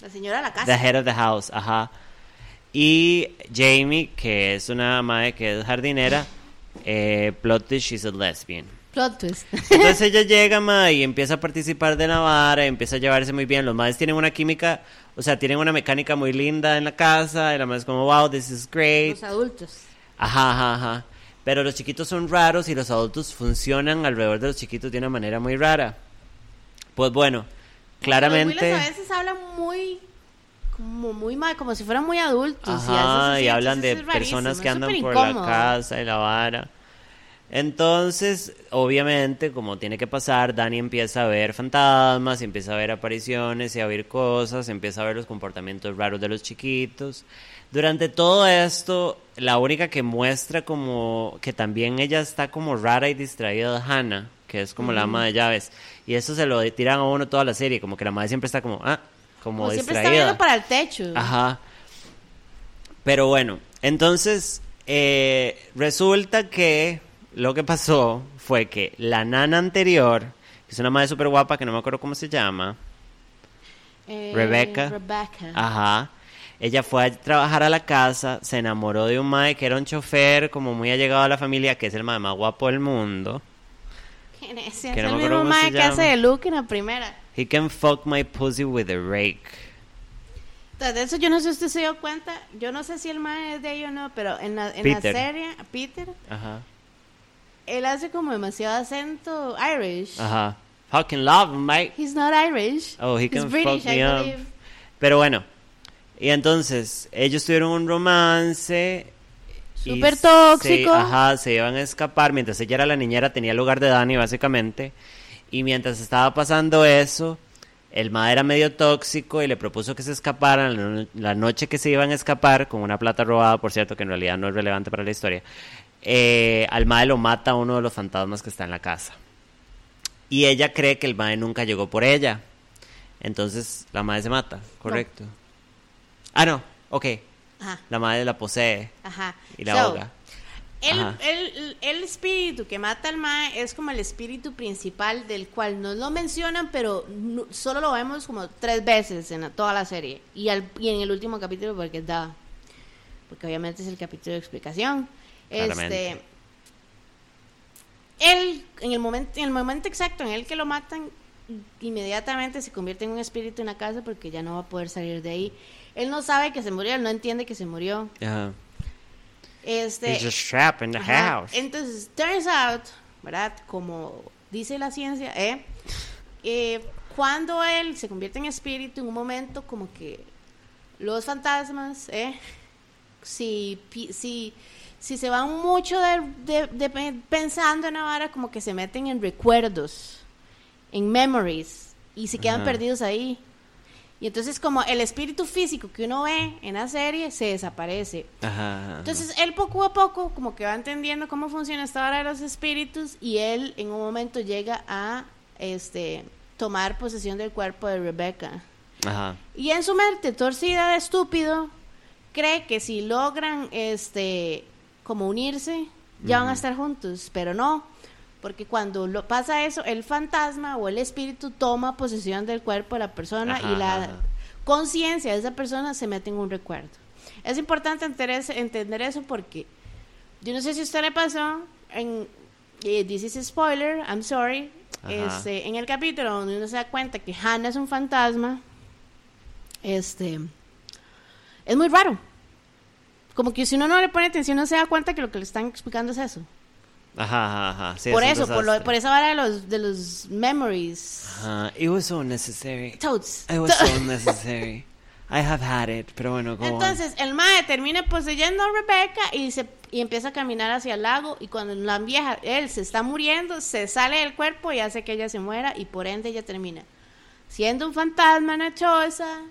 Speaker 2: La señora de la casa.
Speaker 1: the head of the house, ajá. Y Jamie, que es una madre que es jardinera, eh, plot twist, she's a lesbian.
Speaker 2: Plot twist.
Speaker 1: Entonces ella (laughs) llega, ma, y empieza a participar de la vara, y empieza a llevarse muy bien. Los madres tienen una química, o sea, tienen una mecánica muy linda en la casa, y la madre es como, wow, this is great.
Speaker 2: Los adultos.
Speaker 1: Ajá, ajá, ajá. Pero los chiquitos son raros y los adultos funcionan alrededor de los chiquitos de una manera muy rara. Pues bueno, claramente...
Speaker 2: A veces hablan muy como muy mal, como si fueran muy adultos. y,
Speaker 1: Ajá, y hablan de personas que andan por la casa y la vara. Entonces, obviamente, como tiene que pasar, Dani empieza a ver fantasmas, empieza a ver apariciones y a oír cosas, empieza a ver los comportamientos raros de los chiquitos. Durante todo esto, la única que muestra como que también ella está como rara y distraída es Hannah, que es como la ama de llaves. Y eso se lo tiran a uno toda la serie, como que la madre siempre está como, ah, como,
Speaker 2: Como siempre
Speaker 1: distraída.
Speaker 2: está viendo para el techo.
Speaker 1: Ajá. Pero bueno, entonces eh, resulta que lo que pasó fue que la nana anterior, que es una madre súper guapa que no me acuerdo cómo se llama,
Speaker 2: Eh,
Speaker 1: Rebecca.
Speaker 2: Rebecca.
Speaker 1: ajá, ella fue a trabajar a la casa, se enamoró de un mae que era un chofer como muy allegado a la familia, que es el mae más guapo del mundo.
Speaker 2: ¿Quién es? Es
Speaker 1: que no
Speaker 2: el mismo mae que hace de Luke en la primera.
Speaker 1: He can fuck my pussy with a rake.
Speaker 2: De eso yo no sé si usted se dio cuenta. Yo no sé si el mae es de ahí o no, pero en la, en la
Speaker 1: Peter.
Speaker 2: serie, Peter,
Speaker 1: Ajá,
Speaker 2: él hace como demasiado acento Irish.
Speaker 1: ajá. Fucking love, mate.
Speaker 2: He's not Irish.
Speaker 1: Oh, he
Speaker 2: He's
Speaker 1: can
Speaker 2: British,
Speaker 1: fuck
Speaker 2: I
Speaker 1: me up.
Speaker 2: believe.
Speaker 1: Pero bueno, y entonces ellos tuvieron un romance.
Speaker 2: Súper
Speaker 1: se-
Speaker 2: tóxico.
Speaker 1: ajá, se iban a escapar. Mientras ella era la niñera, tenía el lugar de Dani, básicamente. Y mientras estaba pasando eso, el ma era medio tóxico y le propuso que se escaparan la noche que se iban a escapar, con una plata robada, por cierto, que en realidad no es relevante para la historia. eh, al mae lo mata uno de los fantasmas que está en la casa. Y ella cree que el mae nunca llegó por ella. Entonces la madre se mata, correcto. Ah, no, ok.
Speaker 2: Ajá,
Speaker 1: La madre la posee
Speaker 2: ajá.
Speaker 1: y la
Speaker 2: So,
Speaker 1: ahoga.
Speaker 2: El, el, el espíritu que mata al mae es como el espíritu principal del cual no lo mencionan, pero no- solo lo vemos como tres veces en toda la serie. Y, al, y en el último capítulo porque da. Porque obviamente es el capítulo de explicación.
Speaker 1: Claramente.
Speaker 2: Este. Él, en el, momento, en el momento exacto en el que lo matan, inmediatamente se convierte en un espíritu en la casa porque ya no va a poder salir de ahí. Él no sabe que se murió, él no entiende que se murió.
Speaker 1: Ajá.
Speaker 2: Este,
Speaker 1: He's just trapped in the
Speaker 2: Ajá.
Speaker 1: house.
Speaker 2: Entonces, turns out, ¿verdad? Como dice la ciencia, ¿eh? Eh, cuando él se convierte en espíritu, en un momento como que los fantasmas, ¿eh? Si, si, si se van mucho de, de- de pe- pensando en la vara, como que se meten en recuerdos, en memories, y se quedan
Speaker 1: Ajá.
Speaker 2: perdidos ahí. Y entonces como el espíritu físico que uno ve en la serie se desaparece.
Speaker 1: Ajá, ajá.
Speaker 2: Entonces él poco a poco como que va entendiendo cómo funciona esta hora de los espíritus y él en un momento llega a este tomar posesión del cuerpo de Rebecca.
Speaker 1: Ajá.
Speaker 2: Y en su mente torcida de estúpido cree que si logran este como unirse ya van a estar juntos, pero no, porque cuando lo pasa eso, el fantasma o el espíritu toma posesión del cuerpo de la persona
Speaker 1: Ajá,
Speaker 2: y la conciencia de esa persona se mete en un recuerdo. Es importante entender, entender eso porque yo no sé si a usted le pasó en eh, this is a spoiler, I'm sorry. Este, en el capítulo donde uno se da cuenta que Hannah es un fantasma, este es muy raro. Como que si uno no le pone atención no se da cuenta que lo que le están explicando es eso.
Speaker 1: Ajá, ajá, ajá. Sí,
Speaker 2: por
Speaker 1: es
Speaker 2: eso, por, lo, por esa vara de los, de los memories.
Speaker 1: Ajá. It was so necessary.
Speaker 2: Toads.
Speaker 1: It was so (laughs) necessary. I have had it. Pero bueno, on.
Speaker 2: Entonces el mae termina poseyendo a Rebecca y se y empieza a caminar hacia el lago y cuando la vieja él se está muriendo se sale del cuerpo y hace que ella se muera y por ende ella termina siendo un fantasma en la choza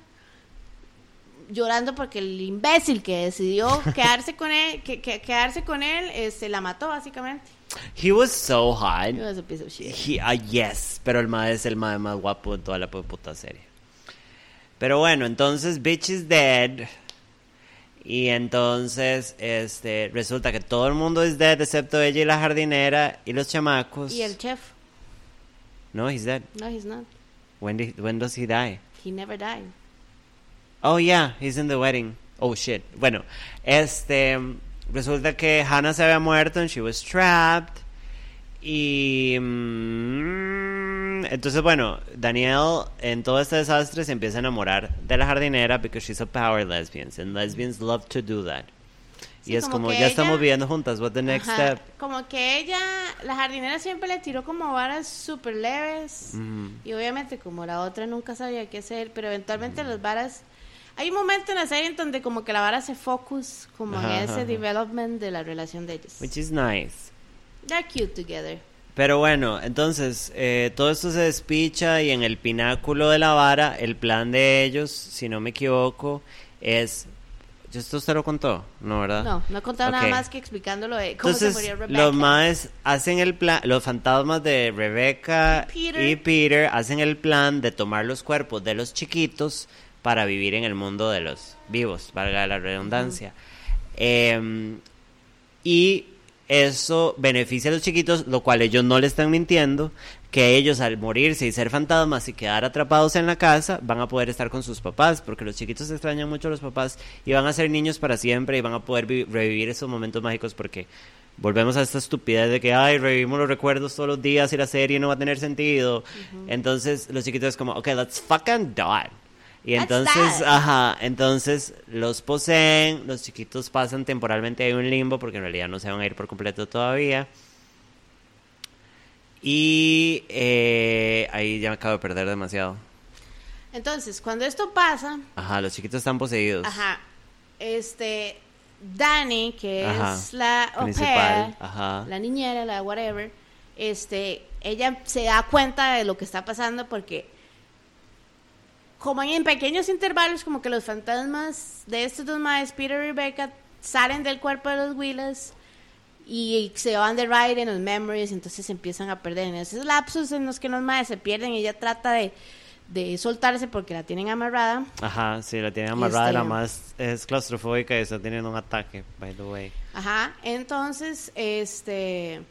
Speaker 2: llorando porque el imbécil que decidió (laughs) quedarse con él que, que- quedarse con él este la mató básicamente
Speaker 1: He was so hot.
Speaker 2: He was a piece of shit.
Speaker 1: He- ah, yes, pero el mae es el mae más guapo de toda la pu- puta serie. Pero bueno, entonces Bitch is dead. Y entonces, este, resulta que todo el mundo es dead excepto ella y la jardinera y los chamacos.
Speaker 2: y el chef
Speaker 1: No, he's dead.
Speaker 2: no he's not
Speaker 1: When, did- when does he die?
Speaker 2: he never died
Speaker 1: Oh, yeah, he's in the wedding. Oh, shit. Bueno, este, resulta que Hannah se había muerto and she was trapped. Y mm, entonces, bueno, Daniel en todo este desastre se empieza a enamorar de la jardinera because she's a power lesbian and lesbians love to do that.
Speaker 2: Sí,
Speaker 1: y es
Speaker 2: como
Speaker 1: ya
Speaker 2: ella-
Speaker 1: estamos viviendo juntas, what the next
Speaker 2: Ajá,
Speaker 1: step?
Speaker 2: Como que ella, la jardinera siempre le tiró como varas súper leves.
Speaker 1: Ujú.
Speaker 2: Y obviamente como la otra nunca sabía qué hacer, pero eventualmente las varas... Hay un momento en la serie en donde como que la vara se focus como
Speaker 1: Ajá,
Speaker 2: en ese
Speaker 1: ajá.
Speaker 2: development de la relación de ellos.
Speaker 1: Which is nice.
Speaker 2: They're cute together.
Speaker 1: Pero bueno, entonces, eh, todo esto se despicha y en el pináculo de la vara, el plan de ellos, si no me equivoco, es... ¿Yo esto usted lo contó? No, ¿verdad?
Speaker 2: No, no he contado nada más que explicándolo de cómo
Speaker 1: Entonces,
Speaker 2: se murió Rebecca.
Speaker 1: los maes hacen el plan, los fantasmas de Rebecca
Speaker 2: Y Peter.
Speaker 1: y Peter hacen el plan de tomar los cuerpos de los chiquitos para vivir en el mundo de los vivos, valga la redundancia. Em, y eso beneficia a los chiquitos, lo cual ellos no le están mintiendo, que ellos al morirse y ser fantasmas y quedar atrapados en la casa van a poder estar con sus papás, porque los chiquitos extrañan mucho a los papás y van a ser niños para siempre y van a poder vi- revivir esos momentos mágicos porque volvemos a esta estupidez de que, ay, revivimos los recuerdos todos los días y la serie no va a tener sentido. Entonces los chiquitos es como, ok, let's fucking do it. Y entonces, ajá, entonces los poseen, los chiquitos pasan temporalmente ahí un limbo porque en realidad no se van a ir por completo todavía. Y eh, ahí ya me acabo de perder demasiado.
Speaker 2: Entonces, cuando esto pasa,
Speaker 1: Ajá, los chiquitos están poseídos.
Speaker 2: ajá, este, Dani, que
Speaker 1: Ajá,
Speaker 2: es la au
Speaker 1: principal,
Speaker 2: pair,
Speaker 1: ajá.
Speaker 2: la niñera, la whatever, este, ella se da cuenta de lo que está pasando porque como en pequeños intervalos, como que los fantasmas de estos dos madres, Peter y Rebecca, salen del cuerpo de los Willis y se van de ride en los memories, entonces se empiezan a perder. En esos lapsos en los que los madres se pierden, ella trata de, de soltarse porque la tienen amarrada.
Speaker 1: Ajá, sí, la tienen amarrada,
Speaker 2: Este-
Speaker 1: la más es claustrofóbica y está teniendo un ataque, by the way.
Speaker 2: Ajá, entonces, este,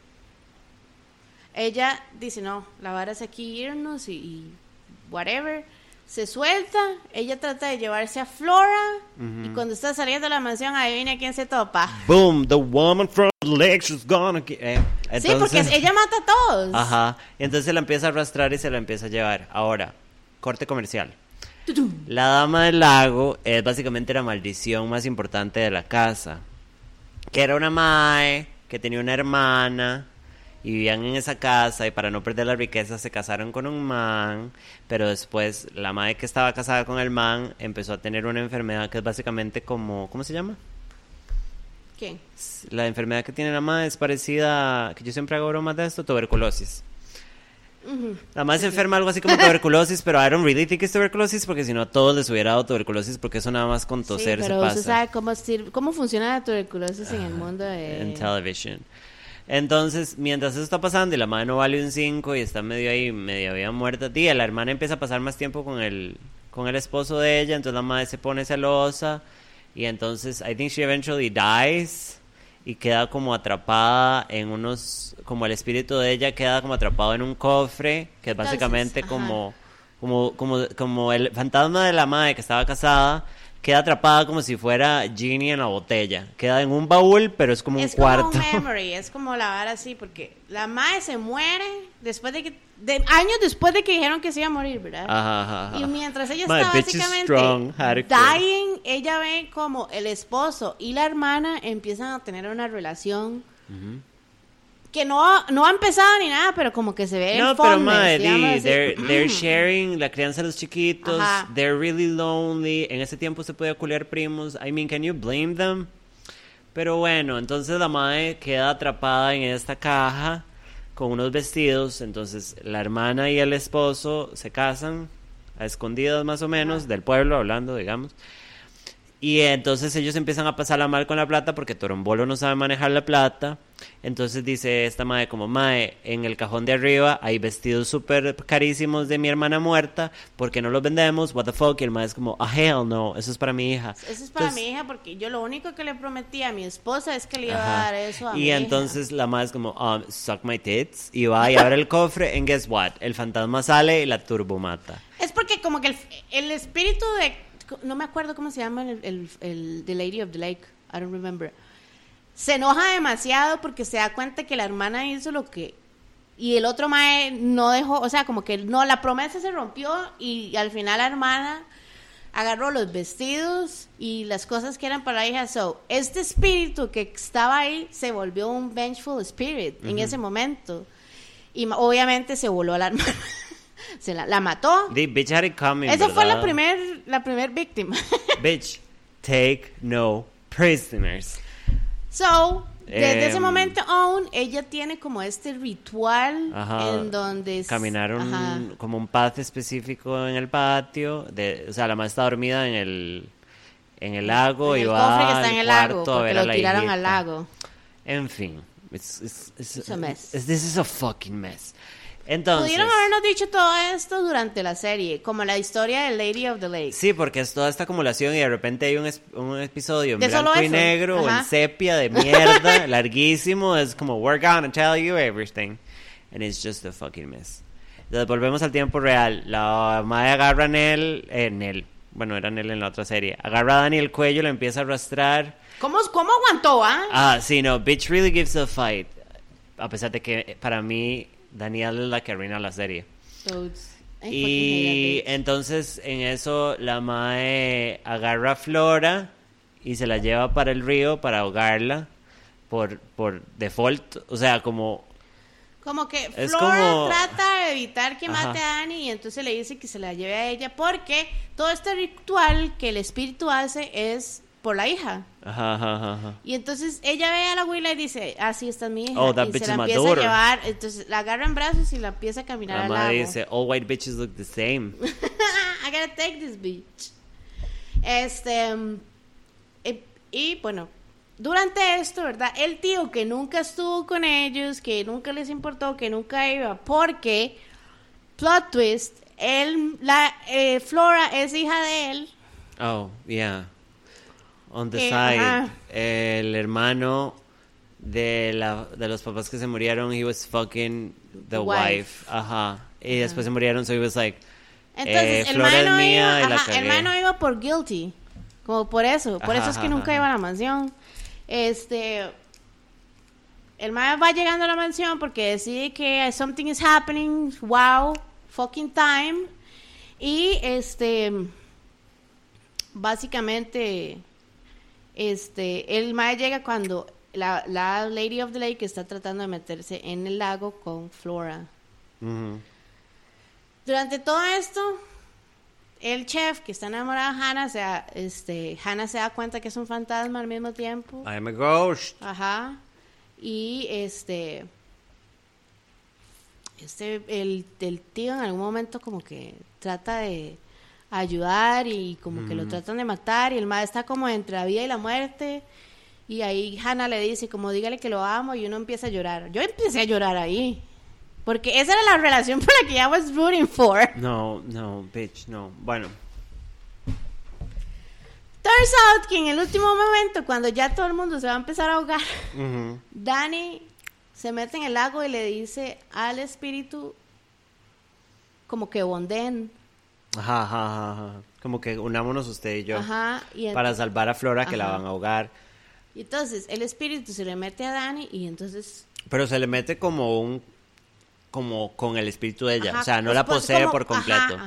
Speaker 2: ella dice, no, la vara es aquí irnos y, y whatever. Se suelta, ella trata de llevarse a Flora y cuando está saliendo de la mansión, ahí viene quien se topa.
Speaker 1: Boom, the woman from the gonna get... eh,
Speaker 2: sí, porque ella mata a todos.
Speaker 1: Ajá, entonces la empieza a arrastrar y se la empieza a llevar. Ahora, corte comercial. La dama del lago es básicamente la maldición más importante de la casa. Que era una mae, que tenía una hermana, y vivían en esa casa, y para no perder la riqueza se casaron con un man, pero después la mae que estaba casada con el man empezó a tener una enfermedad que es básicamente como, ¿cómo se llama?
Speaker 2: ¿Quién?
Speaker 1: La enfermedad que tiene la mae es parecida, que yo siempre hago bromas de esto, tuberculosis. La madre se enferma algo así como (laughs) tuberculosis, pero I don't really think it's tuberculosis porque si no a todos les hubiera dado tuberculosis porque eso nada más con
Speaker 2: Sí,
Speaker 1: toser se
Speaker 2: pero
Speaker 1: pasa
Speaker 2: usted sabe cómo, cómo funciona la tuberculosis en el mundo de...
Speaker 1: en television. Entonces, mientras eso está pasando y la madre no vale un 5 y está medio ahí, medio había muerta, tía, la hermana empieza a pasar más tiempo con el, con el esposo de ella, entonces la madre se pone celosa y entonces I think she eventually dies y queda como atrapada en unos, como el espíritu de ella queda como atrapado en un cofre, que es básicamente como, como, como, como el fantasma de la madre que estaba casada. Queda atrapada como si fuera Ginny en la botella. Queda en un baúl, pero es como un
Speaker 2: es
Speaker 1: cuarto.
Speaker 2: como un (laughs) memory, es como la vara así, porque la madre se muere después de que, de, años después de que dijeron que se iba a morir, ¿verdad?
Speaker 1: Ajá, ajá, ajá.
Speaker 2: Y mientras ella
Speaker 1: My
Speaker 2: está básicamente
Speaker 1: strong,
Speaker 2: dying, ella ve como el esposo y la hermana empiezan a tener una relación que no, no ha empezado ni nada, pero como que se ve
Speaker 1: No,
Speaker 2: el
Speaker 1: pero madre,
Speaker 2: así.
Speaker 1: they're, (clears throat) they're sharing la crianza de los chiquitos.
Speaker 2: Ajá.
Speaker 1: They're really lonely. En ese tiempo se podía culiar primos. I mean, can you blame them? Pero bueno, entonces la madre queda atrapada en esta caja con unos vestidos. Entonces la hermana y el esposo se casan a escondidas más o menos del pueblo, hablando, digamos. Y entonces ellos empiezan a pasarla mal con la plata porque Torombolo no sabe manejar la plata. Entonces dice esta madre como, mae, en el cajón de arriba hay vestidos súper carísimos de mi hermana muerta, ¿por qué no los vendemos? What the fuck? Y el mae es como, ah, hell no, eso es para mi hija.
Speaker 2: Eso es para
Speaker 1: Entonces-
Speaker 2: mi hija, porque yo lo único que le prometí a mi esposa es que le iba a
Speaker 1: Ajá.
Speaker 2: dar eso a mi
Speaker 1: Y
Speaker 2: hija.
Speaker 1: entonces la madre es como, um, suck my tits, y va y abre el cofre, and guess what? El fantasma sale y la turbo mata.
Speaker 2: Es porque como que el, el espíritu de... No me acuerdo cómo se llama el, el, el- The Lady of the Lake. I don't remember. Se enoja demasiado porque se da cuenta que la hermana hizo lo que y el otro mae no dejó, o sea, como que no, la promesa se rompió y al final la hermana agarró los vestidos y las cosas que eran para la hija. So, este espíritu que estaba ahí se volvió un vengeful spirit en ese momento. Y obviamente se voló a la hermana. (laughs) se la, la mató.
Speaker 1: The bitch had it coming,
Speaker 2: Esa fue la primer, la primer víctima. (laughs)
Speaker 1: Bitch, take no prisoners.
Speaker 2: So, desde ese
Speaker 1: Em,
Speaker 2: momento on, ella tiene como este ritual
Speaker 1: Ajá.
Speaker 2: en donde...
Speaker 1: Caminaron
Speaker 2: ajá.
Speaker 1: como un path específico en el patio. De, o sea, la madre está dormida en el, en el lago
Speaker 2: En
Speaker 1: y
Speaker 2: el
Speaker 1: va
Speaker 2: que está en el lago,
Speaker 1: a
Speaker 2: lo
Speaker 1: la
Speaker 2: tiraron
Speaker 1: hijita.
Speaker 2: al lago.
Speaker 1: En fin. It's- this is a fucking mess. Entonces.
Speaker 2: Pudieron habernos dicho todo esto durante la serie, como la historia de Lady of the Lake.
Speaker 1: Sí, porque es toda esta acumulación y de repente hay un, un episodio en
Speaker 2: De
Speaker 1: blanco y negro o en sepia de mierda, (laughs) larguísimo. Es como, we're gonna tell you everything. And it's just a fucking mess. Entonces volvemos al tiempo real. La madre agarra a Nell, eh, Nell, bueno, era Nell en la otra serie. Agarra a Dani el cuello, lo empieza a arrastrar.
Speaker 2: ¿Cómo, ¿Cómo aguantó, ah?
Speaker 1: Ah, sí, no, bitch really gives a fight. A pesar de que eh, para mí, Daniel es la que arruina la serie. Y entonces en eso la Mae agarra a Flora y se la lleva para el río para ahogarla por, por default. O sea, como...
Speaker 2: Como que
Speaker 1: es
Speaker 2: Flora
Speaker 1: como-
Speaker 2: trata de evitar que
Speaker 1: Ajá.
Speaker 2: mate a Annie y entonces le dice que se la lleve a ella porque todo este ritual que el espíritu hace es por la hija.
Speaker 1: Ajá, ajá, ajá.
Speaker 2: Y entonces ella ve a la abuela y dice, ah, sí, esta es mi hija.
Speaker 1: Oh, that
Speaker 2: y
Speaker 1: bitch
Speaker 2: se la
Speaker 1: is my
Speaker 2: empieza
Speaker 1: daughter.
Speaker 2: a llevar, entonces la agarra en brazos y la empieza a caminar
Speaker 1: La
Speaker 2: al
Speaker 1: Mae
Speaker 2: lago.
Speaker 1: dice, all white bitches look the same. (laughs)
Speaker 2: I gotta take this bitch. Este. mm, eh, Y, bueno, durante esto, ¿verdad? El tío que nunca estuvo con ellos, que nunca les importó, que nunca iba, porque, plot twist, él, la, eh, Flora es hija de él.
Speaker 1: Oh, yeah. On the
Speaker 2: Eh,
Speaker 1: side,
Speaker 2: ajá.
Speaker 1: el hermano de, la, de los papás que se murieron, he was fucking the
Speaker 2: Wife.
Speaker 1: wife. Ajá. Y después se murieron, so he was like...
Speaker 2: Entonces,
Speaker 1: eh,
Speaker 2: el mano iba, ajá, el mano iba por guilty. Como por eso. Por
Speaker 1: Ajá,
Speaker 2: eso es que nunca iba a la mansión. Este. El man va llegando a la mansión porque decide que something is happening. Wow, fucking time. Y este. Básicamente. Este. El mae llega cuando la, la Lady of the Lake está tratando de meterse en el lago con Flora. Durante todo esto, el chef que está enamorado de Hannah, o sea, este, Hannah se da cuenta que es un fantasma al mismo tiempo.
Speaker 1: I am a ghost.
Speaker 2: Ajá. Y este. Este, el, el tío en algún momento como que trata de ayudar y como que lo tratan de matar y el madre está como entre la vida y la muerte y ahí Hannah le dice como dígale que lo amo y uno empieza a llorar. Yo empecé a llorar ahí porque esa era la relación por la que I was rooting for.
Speaker 1: No, no, bitch, no. Bueno,
Speaker 2: Turns out que en el último momento cuando ya todo el mundo se va a empezar a ahogar
Speaker 1: ujú.
Speaker 2: Dani se mete en el lago y le dice al espíritu como que bonden.
Speaker 1: Ajá, ajá, ajá. Como que unámonos usted y yo
Speaker 2: Ajá. Y,
Speaker 1: para salvar a Flora que la van a ahogar.
Speaker 2: y entonces el espíritu se le mete a Dani y entonces...
Speaker 1: Pero se le mete como un como con el espíritu de ella, o sea, no
Speaker 2: pues,
Speaker 1: la
Speaker 2: pues,
Speaker 1: posee
Speaker 2: como-
Speaker 1: por completo.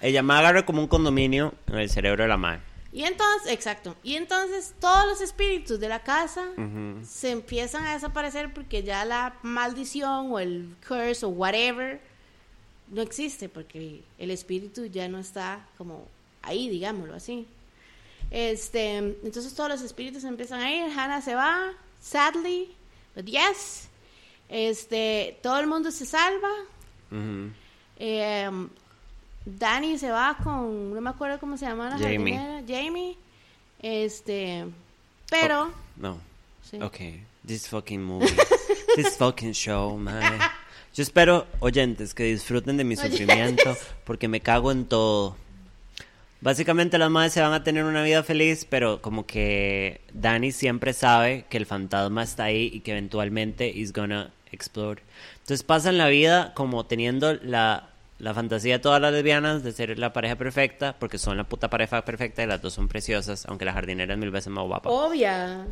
Speaker 1: Ella me agarra como un condominio en el cerebro de la madre.
Speaker 2: Y entonces, exacto. Y entonces todos los espíritus de la casa
Speaker 1: Ujú.
Speaker 2: se empiezan a desaparecer porque ya la maldición o el curse o whatever no existe porque el espíritu ya no está como ahí, digámoslo así. Este, entonces todos los espíritus empiezan a ir, Hannah se va, sadly, but yes. Este, todo el mundo se salva. Eh, Danny se va con, no me acuerdo cómo se llama la
Speaker 1: Jamie.
Speaker 2: jardinera, Jamie. Este, pero
Speaker 1: No.
Speaker 2: sí.
Speaker 1: Ok. This fucking movie. (laughs) This fucking show, man. Yo espero, oyentes, que disfruten de mi
Speaker 2: Oyentes.
Speaker 1: sufrimiento porque me cago en todo. Básicamente las madres se van a tener una vida feliz, pero como que Danny siempre sabe que el fantasma está ahí y que eventualmente is gonna explode. Entonces pasan la vida como teniendo la, la fantasía de todas las lesbianas de ser la pareja perfecta, porque son la puta pareja perfecta y las dos son preciosas, aunque la jardinera es mil veces más guapa.
Speaker 2: Obvia.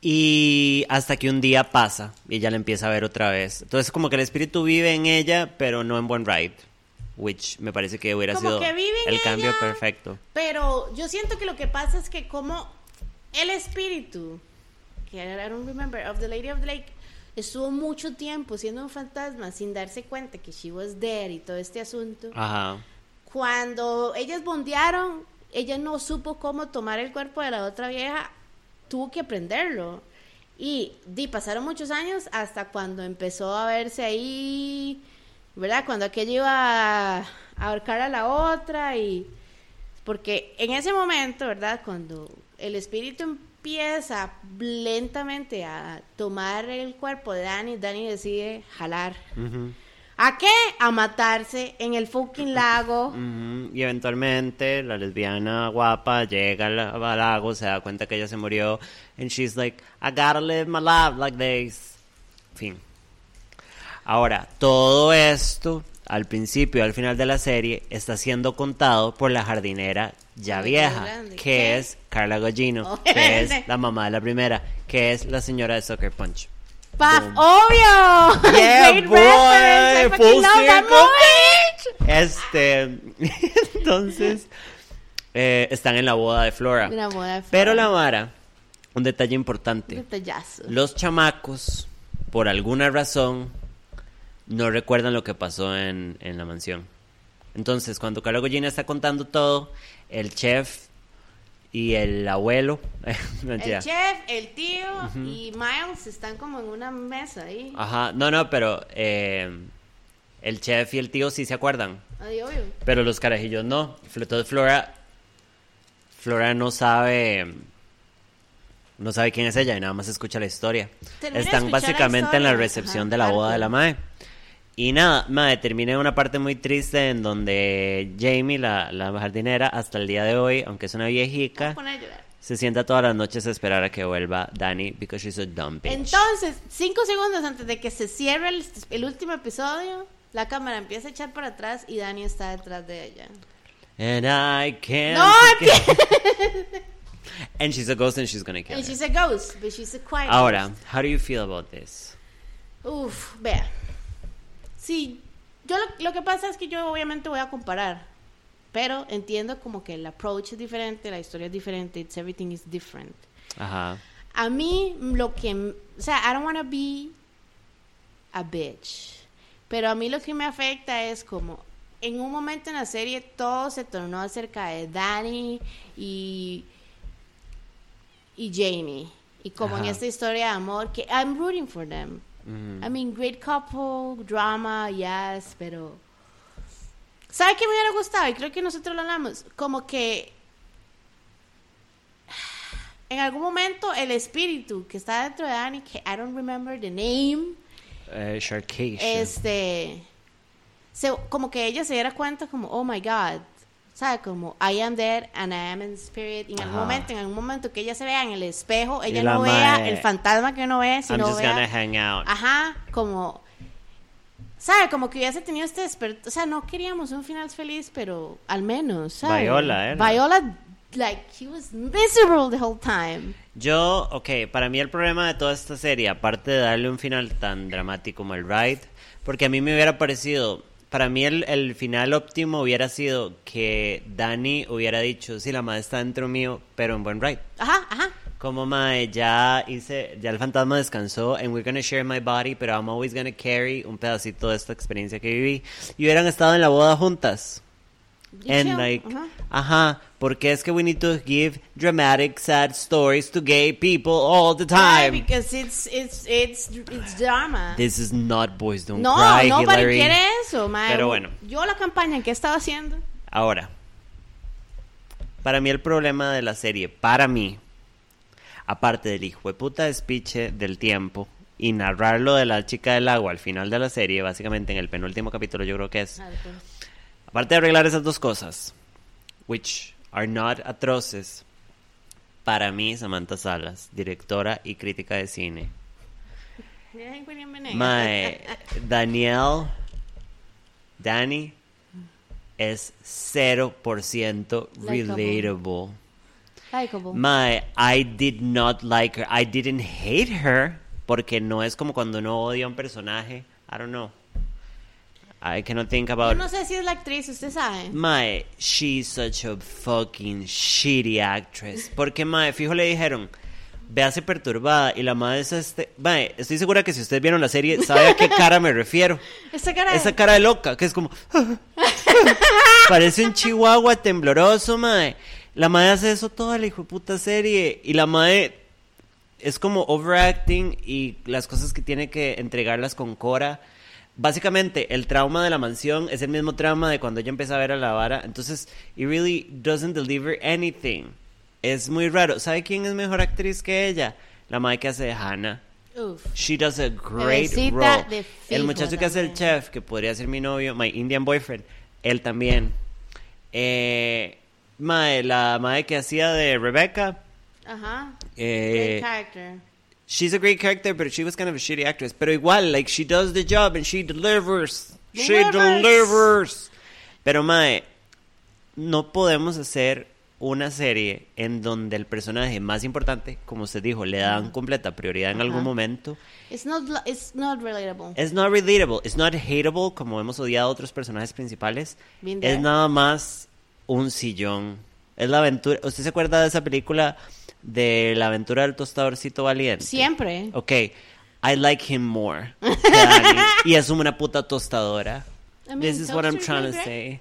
Speaker 1: Y hasta que un día pasa y ella la empieza a ver otra vez. Entonces como que el espíritu vive en ella, pero no en buen ride. Which me parece que hubiera
Speaker 2: Como
Speaker 1: sido
Speaker 2: que vive en
Speaker 1: el cambio
Speaker 2: ella.
Speaker 1: perfecto.
Speaker 2: Pero yo siento que lo que pasa es que como el espíritu, que I don't remember, of the Lady of the Lake, estuvo mucho tiempo siendo un fantasma sin darse cuenta que she was dead y todo este asunto.
Speaker 1: Ajá.
Speaker 2: Cuando ellas bondearon, ella no supo cómo tomar el cuerpo de la otra vieja, tuvo que aprenderlo. Y pasaron muchos años hasta cuando empezó a verse ahí, ¿verdad? Cuando aquella iba a ahorcar a la otra y... Porque en ese momento, ¿verdad? Cuando el espíritu empieza lentamente a tomar el cuerpo de Dani, Dani decide jalar. ¿A qué? A matarse en el fucking lago.
Speaker 1: Y eventualmente la lesbiana guapa llega al, al lago, se da cuenta que ella se murió. And she's like, I gotta live my life like this. Fin. Ahora, todo esto, al principio y al final de la serie, está siendo contado por la jardinera ya vieja, que
Speaker 2: ¿Qué?
Speaker 1: es Carla Gallino,
Speaker 2: Oh,
Speaker 1: que es (laughs) la mamá de la primera, que es la señora de Sucker Punch.
Speaker 2: ¡Paf!
Speaker 1: Boom.
Speaker 2: ¡Obvio! (laughs)
Speaker 1: Yeah,
Speaker 2: Great
Speaker 1: boy, full. Este, (laughs) entonces, eh, están en la boda de Flora.
Speaker 2: Una boda de
Speaker 1: Pero
Speaker 2: Flora.
Speaker 1: la vara, un detalle importante.
Speaker 2: Detallazo.
Speaker 1: Los chamacos, por alguna razón, no recuerdan lo que pasó en, en la mansión. Entonces, cuando Carla Goyina está contando todo, el chef y el abuelo. (laughs)
Speaker 2: El chef, el tío y Miles están como en una mesa ahí.
Speaker 1: Ajá, no, no, pero eh, el chef y el tío sí se acuerdan.
Speaker 2: Ay, obvio.
Speaker 1: Pero los carajillos no. Entonces Flora, Flora no sabe, no sabe quién es ella y nada más escucha la historia. Están
Speaker 2: la
Speaker 1: básicamente en la recepción
Speaker 2: ajá,
Speaker 1: de la boda de la madre. Y nada, madre, termina en una parte muy triste en donde Jamie, la, la jardinera, hasta el día de hoy, aunque es una viejica, se sienta todas las noches a esperar a que vuelva Danny because she's a dumb bitch.
Speaker 2: Entonces, cinco segundos antes de que se cierre el, el último episodio, la cámara empieza a echar para atrás y Dani está detrás de ella.
Speaker 1: And I can't.
Speaker 2: ¡No!
Speaker 1: get- (laughs) and she's a ghost and she's gonna kill
Speaker 2: And
Speaker 1: her.
Speaker 2: she's a ghost, but she's a quiet
Speaker 1: Ahora,
Speaker 2: ghost.
Speaker 1: how do you feel about this?
Speaker 2: Uf, vea. Sí, yo lo, lo que pasa es que yo obviamente voy a comparar, pero entiendo como que el approach es diferente, la historia es diferente, it's everything is different.
Speaker 1: Ajá.
Speaker 2: A mí lo que, o sea, I don't want to be a bitch, pero a mí lo que me afecta es como en un momento en la serie todo se tornó acerca de Danny y y Jamie y como en esta historia de amor que I'm rooting for them.
Speaker 1: Ujú.
Speaker 2: I mean, great couple, drama, yes, pero ¿Sabe qué me hubiera gustado? Y creo que nosotros lo hablamos. Como que (sighs) en algún momento el espíritu que está dentro de Dani, que I don't remember the name,
Speaker 1: Sharkation.
Speaker 2: este, se- como que ella se diera cuenta como, oh my God, ¿sabe? Como I am dead and I am in spirit. En algún
Speaker 1: Ajá.
Speaker 2: momento, en algún momento que ella se vea en el espejo, ella
Speaker 1: la
Speaker 2: no vea el fantasma que uno ve,
Speaker 1: I'm
Speaker 2: sino
Speaker 1: just
Speaker 2: vea...
Speaker 1: gonna hang out.
Speaker 2: Ajá, como, ¿sabe? Como que hubiese tenido este despertar. O sea, no queríamos un final feliz, pero al menos, ¿sabe?
Speaker 1: Viola era.
Speaker 2: Viola, like, she was miserable the whole time.
Speaker 1: Yo, ok, para mí el problema de toda esta serie, aparte de darle un final tan dramático como el Ride, porque a mí me hubiera parecido, para mí el, el final óptimo hubiera sido que Danny hubiera dicho, sí, la madre está dentro mío, pero en buen Ride.
Speaker 2: Ajá, ajá.
Speaker 1: Como mae, ya hice, ya el fantasma descansó, and we're gonna share my body, pero I'm always gonna carry un pedacito de esta experiencia que viví. Y hubieran estado en la boda juntas. And like,
Speaker 2: ajá.
Speaker 1: ajá, porque es que we need to give dramatic, sad stories to gay people all the time.
Speaker 2: because it's, it's, it's, it's drama.
Speaker 1: This is not Boys Don't
Speaker 2: no,
Speaker 1: Cry,
Speaker 2: nobody
Speaker 1: Hillary.
Speaker 2: quiere eso, mae.
Speaker 1: Pero bueno.
Speaker 2: Yo la campaña que he estado haciendo.
Speaker 1: Ahora, para mí el problema de la serie, para mí, aparte del hijo de puta despiche del tiempo y narrar lo de la chica del agua al final de la serie, básicamente en el penúltimo capítulo yo creo que es, aparte de arreglar esas dos cosas, which are not atroces, para mí Samantha Salas, directora y crítica de cine, Mae, Daniel, Danny es 0%
Speaker 2: Likeable.
Speaker 1: relatable.
Speaker 2: Likeable.
Speaker 1: My, I did not like her. I didn't hate her porque no es como cuando uno odia a un personaje. I don't know. I cannot think
Speaker 2: Yo
Speaker 1: about.
Speaker 2: no sé si es la actriz, usted sabe.
Speaker 1: My, she's such a fucking shitty actress. Porque, mae, fijo le dijeron, véase perturbada. Y la madre es este. Mae, estoy segura que si ustedes vieron la serie, sabe a qué (laughs) cara me refiero.
Speaker 2: Esa cara
Speaker 1: Esa cara de loca, que es como. (laughs) Parece un chihuahua tembloroso, mae. La madre hace eso toda la hijo de puta serie. Y la madre es como overacting y las cosas que tiene que entregarlas con Cora. Básicamente, el trauma de la mansión es el mismo trauma de cuando ella empieza a ver a la vara. Entonces, it really doesn't deliver anything. Es muy raro. ¿Sabe quién es mejor actriz que ella? La madre que hace de Hannah.
Speaker 2: Uf.
Speaker 1: She does a great role. El muchacho que hace el chef, que podría ser mi novio, my Indian boyfriend, él también. Eh, mae, la madre que hacía de Rebecca,
Speaker 2: Ajá.
Speaker 1: eh,
Speaker 2: Great character.
Speaker 1: She's a great character, but she was kind of a shitty actress. Pero igual, like, she does the job and she delivers. She
Speaker 2: Delivers.
Speaker 1: delivers. Pero, mae, no podemos hacer una serie en donde el personaje más importante, como usted dijo, le dan completa prioridad en algún
Speaker 2: Ajá.
Speaker 1: momento.
Speaker 2: It's not, it's not relatable.
Speaker 1: Es not relatable, it's not hateable como hemos odiado a otros personajes principales. Es nada más un sillón. Es la aventura. ¿Usted se acuerda de esa película de la aventura del tostadorcito valiente?
Speaker 2: Siempre.
Speaker 1: Ok, I like him more. (laughs) y es una puta tostadora.
Speaker 2: I mean,
Speaker 1: This is what I'm trying to say.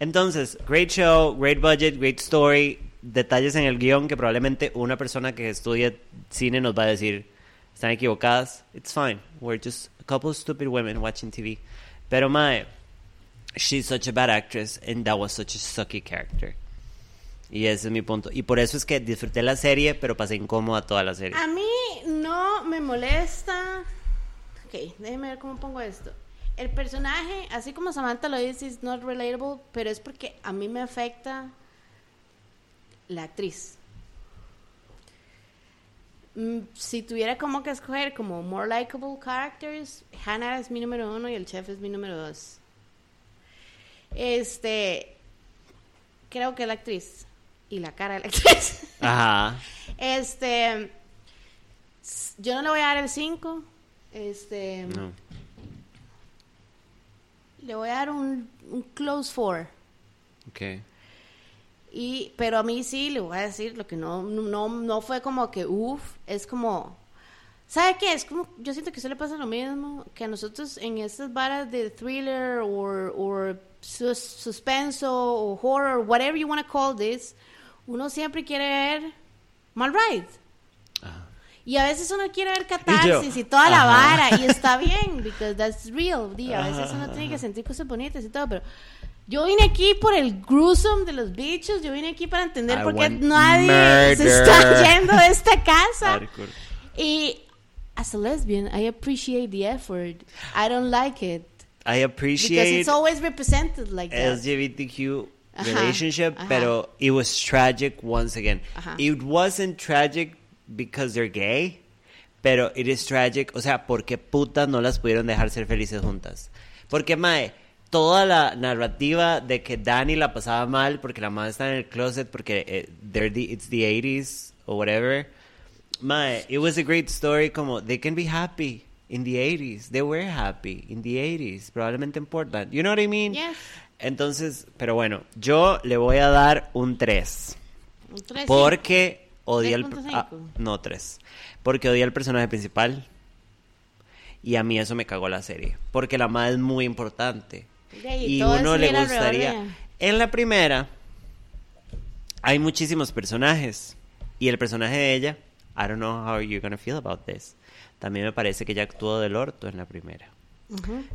Speaker 1: Entonces, great show, great budget, great story, detalles en el guion que probablemente una persona que estudie cine nos va a decir, están equivocadas. It's fine. We're just a couple of stupid women watching TV. Pero mae, she's such a bad actress and that was such a sucky character. Y ese es mi punto. Y por eso es que disfruté la serie, pero pasé incómoda toda la serie.
Speaker 2: A mí no me molesta. Ok, déjeme ver cómo pongo esto. El personaje, así como Samantha lo dice, es not relatable, pero es porque a mí me afecta la actriz. Mm, Si tuviera como que escoger como more likable characters, Hannah es mi número uno y el chef es mi número dos. Este, creo que la actriz y la cara de la actriz. (laughs)
Speaker 1: Ajá.
Speaker 2: Este, yo no le voy a dar el 5. Este,
Speaker 1: No.
Speaker 2: le voy a dar un, un close 4.
Speaker 1: Ok.
Speaker 2: Y, pero a mí sí le voy a decir lo que no, no, no fue como que uff, es como, ¿sabe qué? Es como, yo siento que eso le pasa lo mismo que a nosotros en estas varas de thriller o o sus- suspenso o horror, whatever you want to call this, uno siempre quiere ver mal ride.
Speaker 1: Ajá.
Speaker 2: Y a veces uno quiere ver catarsis y,
Speaker 1: yo,
Speaker 2: toda la vara, y está bien, because that's real. di, a veces uno tiene que sentir cosas bonitas y todo, pero yo vine aquí por el gruesome de los bichos, yo vine aquí para entender
Speaker 1: I
Speaker 2: por qué nadie se
Speaker 1: murder.
Speaker 2: está yendo de esta casa.
Speaker 1: Hardcore.
Speaker 2: Y as a lesbian, I appreciate the effort. I don't like it.
Speaker 1: I
Speaker 2: Because
Speaker 1: appreciate
Speaker 2: it's always represented like that. Ajá,
Speaker 1: relationship,
Speaker 2: ajá.
Speaker 1: pero it was tragic once again.
Speaker 2: Ajá.
Speaker 1: It wasn't tragic because they're gay, pero it is tragic, o sea, porque putas no las pudieron dejar ser felices juntas. Porque, mae, toda la narrativa de que Dani la pasaba mal porque la madre está en el closet porque eh, they're the- it's the 80s or whatever. Mae, it was a great story como they can be happy in the 80s. They were happy in the 80s, probablemente en Portland. You know what I mean?
Speaker 2: Yes.
Speaker 1: Entonces, pero bueno, yo le voy a dar un 3.
Speaker 2: Un tres, sí.
Speaker 1: Porque odié el...
Speaker 2: 3.5.
Speaker 1: ah, no, 3. Porque odié al personaje principal. Y a mí eso me cagó la serie. Porque la madre es muy importante. Y
Speaker 2: todo
Speaker 1: uno le gustaría... En la primera, hay muchísimos personajes. Y el personaje de ella, I don't know how you're gonna feel about this. También me parece que ella actuó del orto en la primera.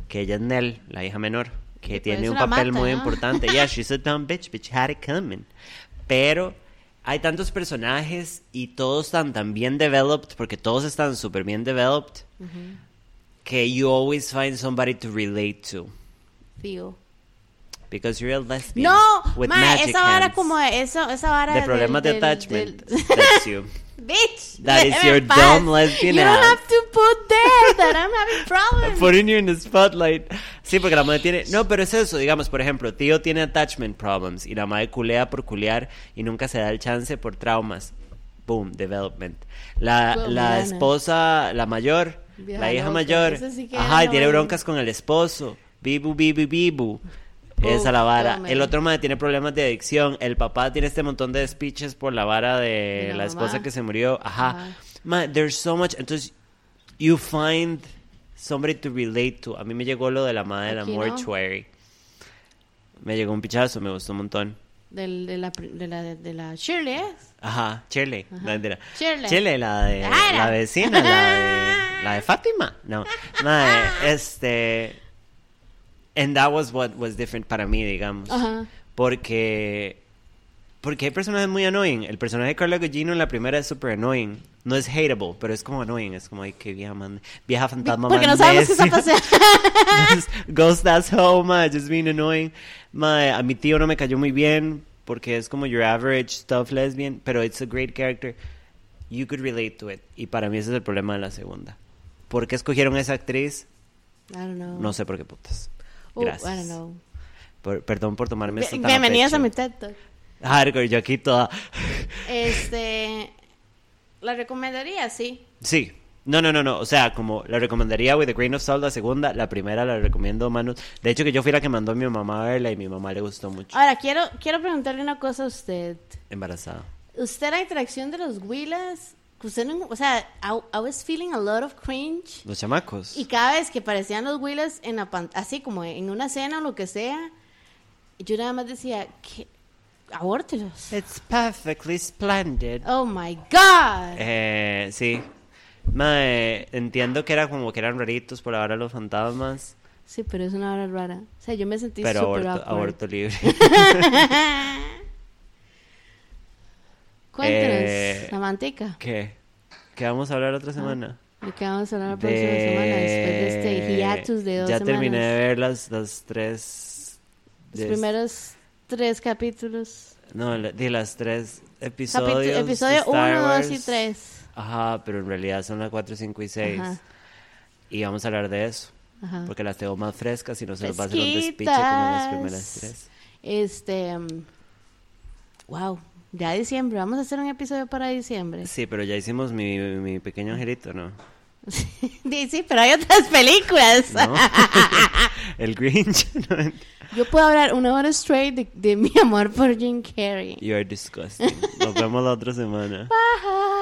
Speaker 1: Que ella es Nell, la hija menor, que tiene un papel
Speaker 2: mata,
Speaker 1: muy
Speaker 2: ¿no?
Speaker 1: importante. Yeah, she's a dumb bitch, bitch had it coming. Pero hay tantos personajes y todos están tan bien developed, porque todos están súper bien developed, que you always find somebody to relate to.
Speaker 2: Fijo.
Speaker 1: Because you're a lesbian.
Speaker 2: No,
Speaker 1: with
Speaker 2: ma,
Speaker 1: magic
Speaker 2: esa vara
Speaker 1: hands.
Speaker 2: como eso, esa vara
Speaker 1: De problemas de
Speaker 2: del-
Speaker 1: attachment. (laughs)
Speaker 2: del-
Speaker 1: That's you.
Speaker 2: Bitch,
Speaker 1: That is your dumb lesbian
Speaker 2: You don't
Speaker 1: ass.
Speaker 2: have to put there that I'm having (laughs) problems.
Speaker 1: Putting you in the spotlight. Sí, porque la madre tiene. No, pero es eso, digamos, por ejemplo, tío tiene attachment problems y la madre culea por culear y nunca se da el chance por traumas. Boom, development. La,
Speaker 2: Boom,
Speaker 1: la esposa, la mayor, la hija
Speaker 2: loca,
Speaker 1: mayor,
Speaker 2: sí
Speaker 1: ajá, y tiene broncas con el esposo. Bibu, bibu, bibu. Esa la vara. El otro madre tiene problemas de adicción. El papá tiene este montón de speeches por la vara de,
Speaker 2: De
Speaker 1: la,
Speaker 2: la
Speaker 1: esposa que se murió. Ajá.
Speaker 2: Ajá.
Speaker 1: Ma, there's so much. Entonces, you find somebody to relate to. A mí me llegó lo de la madre de la
Speaker 2: Aquí no.
Speaker 1: mortuary. Me llegó un pichazo, me gustó un montón.
Speaker 2: Del, de, la, de, la, de la Shirley, ¿es?
Speaker 1: Ajá, Shirley. La, mentira.
Speaker 2: Shirley.
Speaker 1: Shirley, la de la vecina, la de, la de (laughs) Fátima. No, Mae, (laughs) este, and that was what was different para mí, digamos,
Speaker 2: Ajá.
Speaker 1: porque porque hay personajes muy annoying. El personaje de Carla Gugino en la primera es super annoying. No es hateable, pero es como annoying. Es como, ay, qué vieja, man, vieja fantasma.
Speaker 2: Porque
Speaker 1: man,
Speaker 2: no sabemos qué está (laughs) pasando.
Speaker 1: Ghost ass home, ma, just being annoying. Ma, a mi tío no me cayó muy bien porque es como your average stuff lesbian, pero it's a great character. You could relate to it. Y para mí ese es el problema de la segunda. ¿Por qué escogieron a esa actriz?
Speaker 2: I don't know.
Speaker 1: No sé por qué putas.
Speaker 2: Oh,
Speaker 1: Gracias.
Speaker 2: I don't know.
Speaker 1: Por- perdón por tomarme tan
Speaker 2: Bienvenidas a mi TED Talk.
Speaker 1: Hardcore, yo aquí toda.
Speaker 2: Este. La recomendaría, sí.
Speaker 1: Sí. No, no, no, no. O sea, como la recomendaría with a grain of salt la segunda, la primera la recomiendo, manos. De hecho, que yo fui la que mandó a mi mamá a verla y mi mamá le gustó mucho.
Speaker 2: Ahora, quiero, quiero preguntarle una cosa a usted.
Speaker 1: Embarazada.
Speaker 2: ¿Usted la interacción de los Willas? Que no, o sea, I, I was feeling a lot of cringe.
Speaker 1: Los chamacos.
Speaker 2: Y cada vez que aparecían los Willas en la así como en una cena o lo que sea, yo nada más decía, ¿qué? Abórtelos.
Speaker 1: It's perfectly splendid.
Speaker 2: Oh my God.
Speaker 1: Eh, sí. Mae, entiendo que era como que eran raritos por ahora los fantasmas,
Speaker 2: Sí, pero es una hora rara. O sea, yo me sentí
Speaker 1: pero
Speaker 2: súper
Speaker 1: aborto, aborto libre. (laughs) (laughs)
Speaker 2: Cuéntenos,
Speaker 1: Eh,
Speaker 2: la manteca.
Speaker 1: ¿Qué? ¿Qué vamos a hablar otra semana?
Speaker 2: ¿De qué vamos a hablar la próxima semana después de este hiatus de dos
Speaker 1: Ya
Speaker 2: semanas?
Speaker 1: terminé de ver las, las tres...
Speaker 2: Los
Speaker 1: de-
Speaker 2: primeros tres capítulos.
Speaker 1: No, de las tres episodios.
Speaker 2: episodio
Speaker 1: de Star
Speaker 2: 1, 2 y
Speaker 1: Wars.
Speaker 2: 3.
Speaker 1: Ajá, pero en realidad son las 4, 5 y 6.
Speaker 2: Ajá.
Speaker 1: Y vamos a hablar de eso.
Speaker 2: Ajá.
Speaker 1: Porque las tengo más frescas y no se les va a hacer un despiche como las primeras tres.
Speaker 2: Este. mm, wow. Ya diciembre. Vamos a hacer un episodio para diciembre.
Speaker 1: Sí, pero ya hicimos mi, mi pequeño angelito, ¿no? (laughs)
Speaker 2: sí, sí, pero hay otras películas.
Speaker 1: ¿No? (laughs) El Grinch. (laughs) no,
Speaker 2: Yo puedo hablar una hora straight de, de mi amor por Jim Carrey.
Speaker 1: You are disgusting. Nos vemos la otra semana.
Speaker 2: Bye.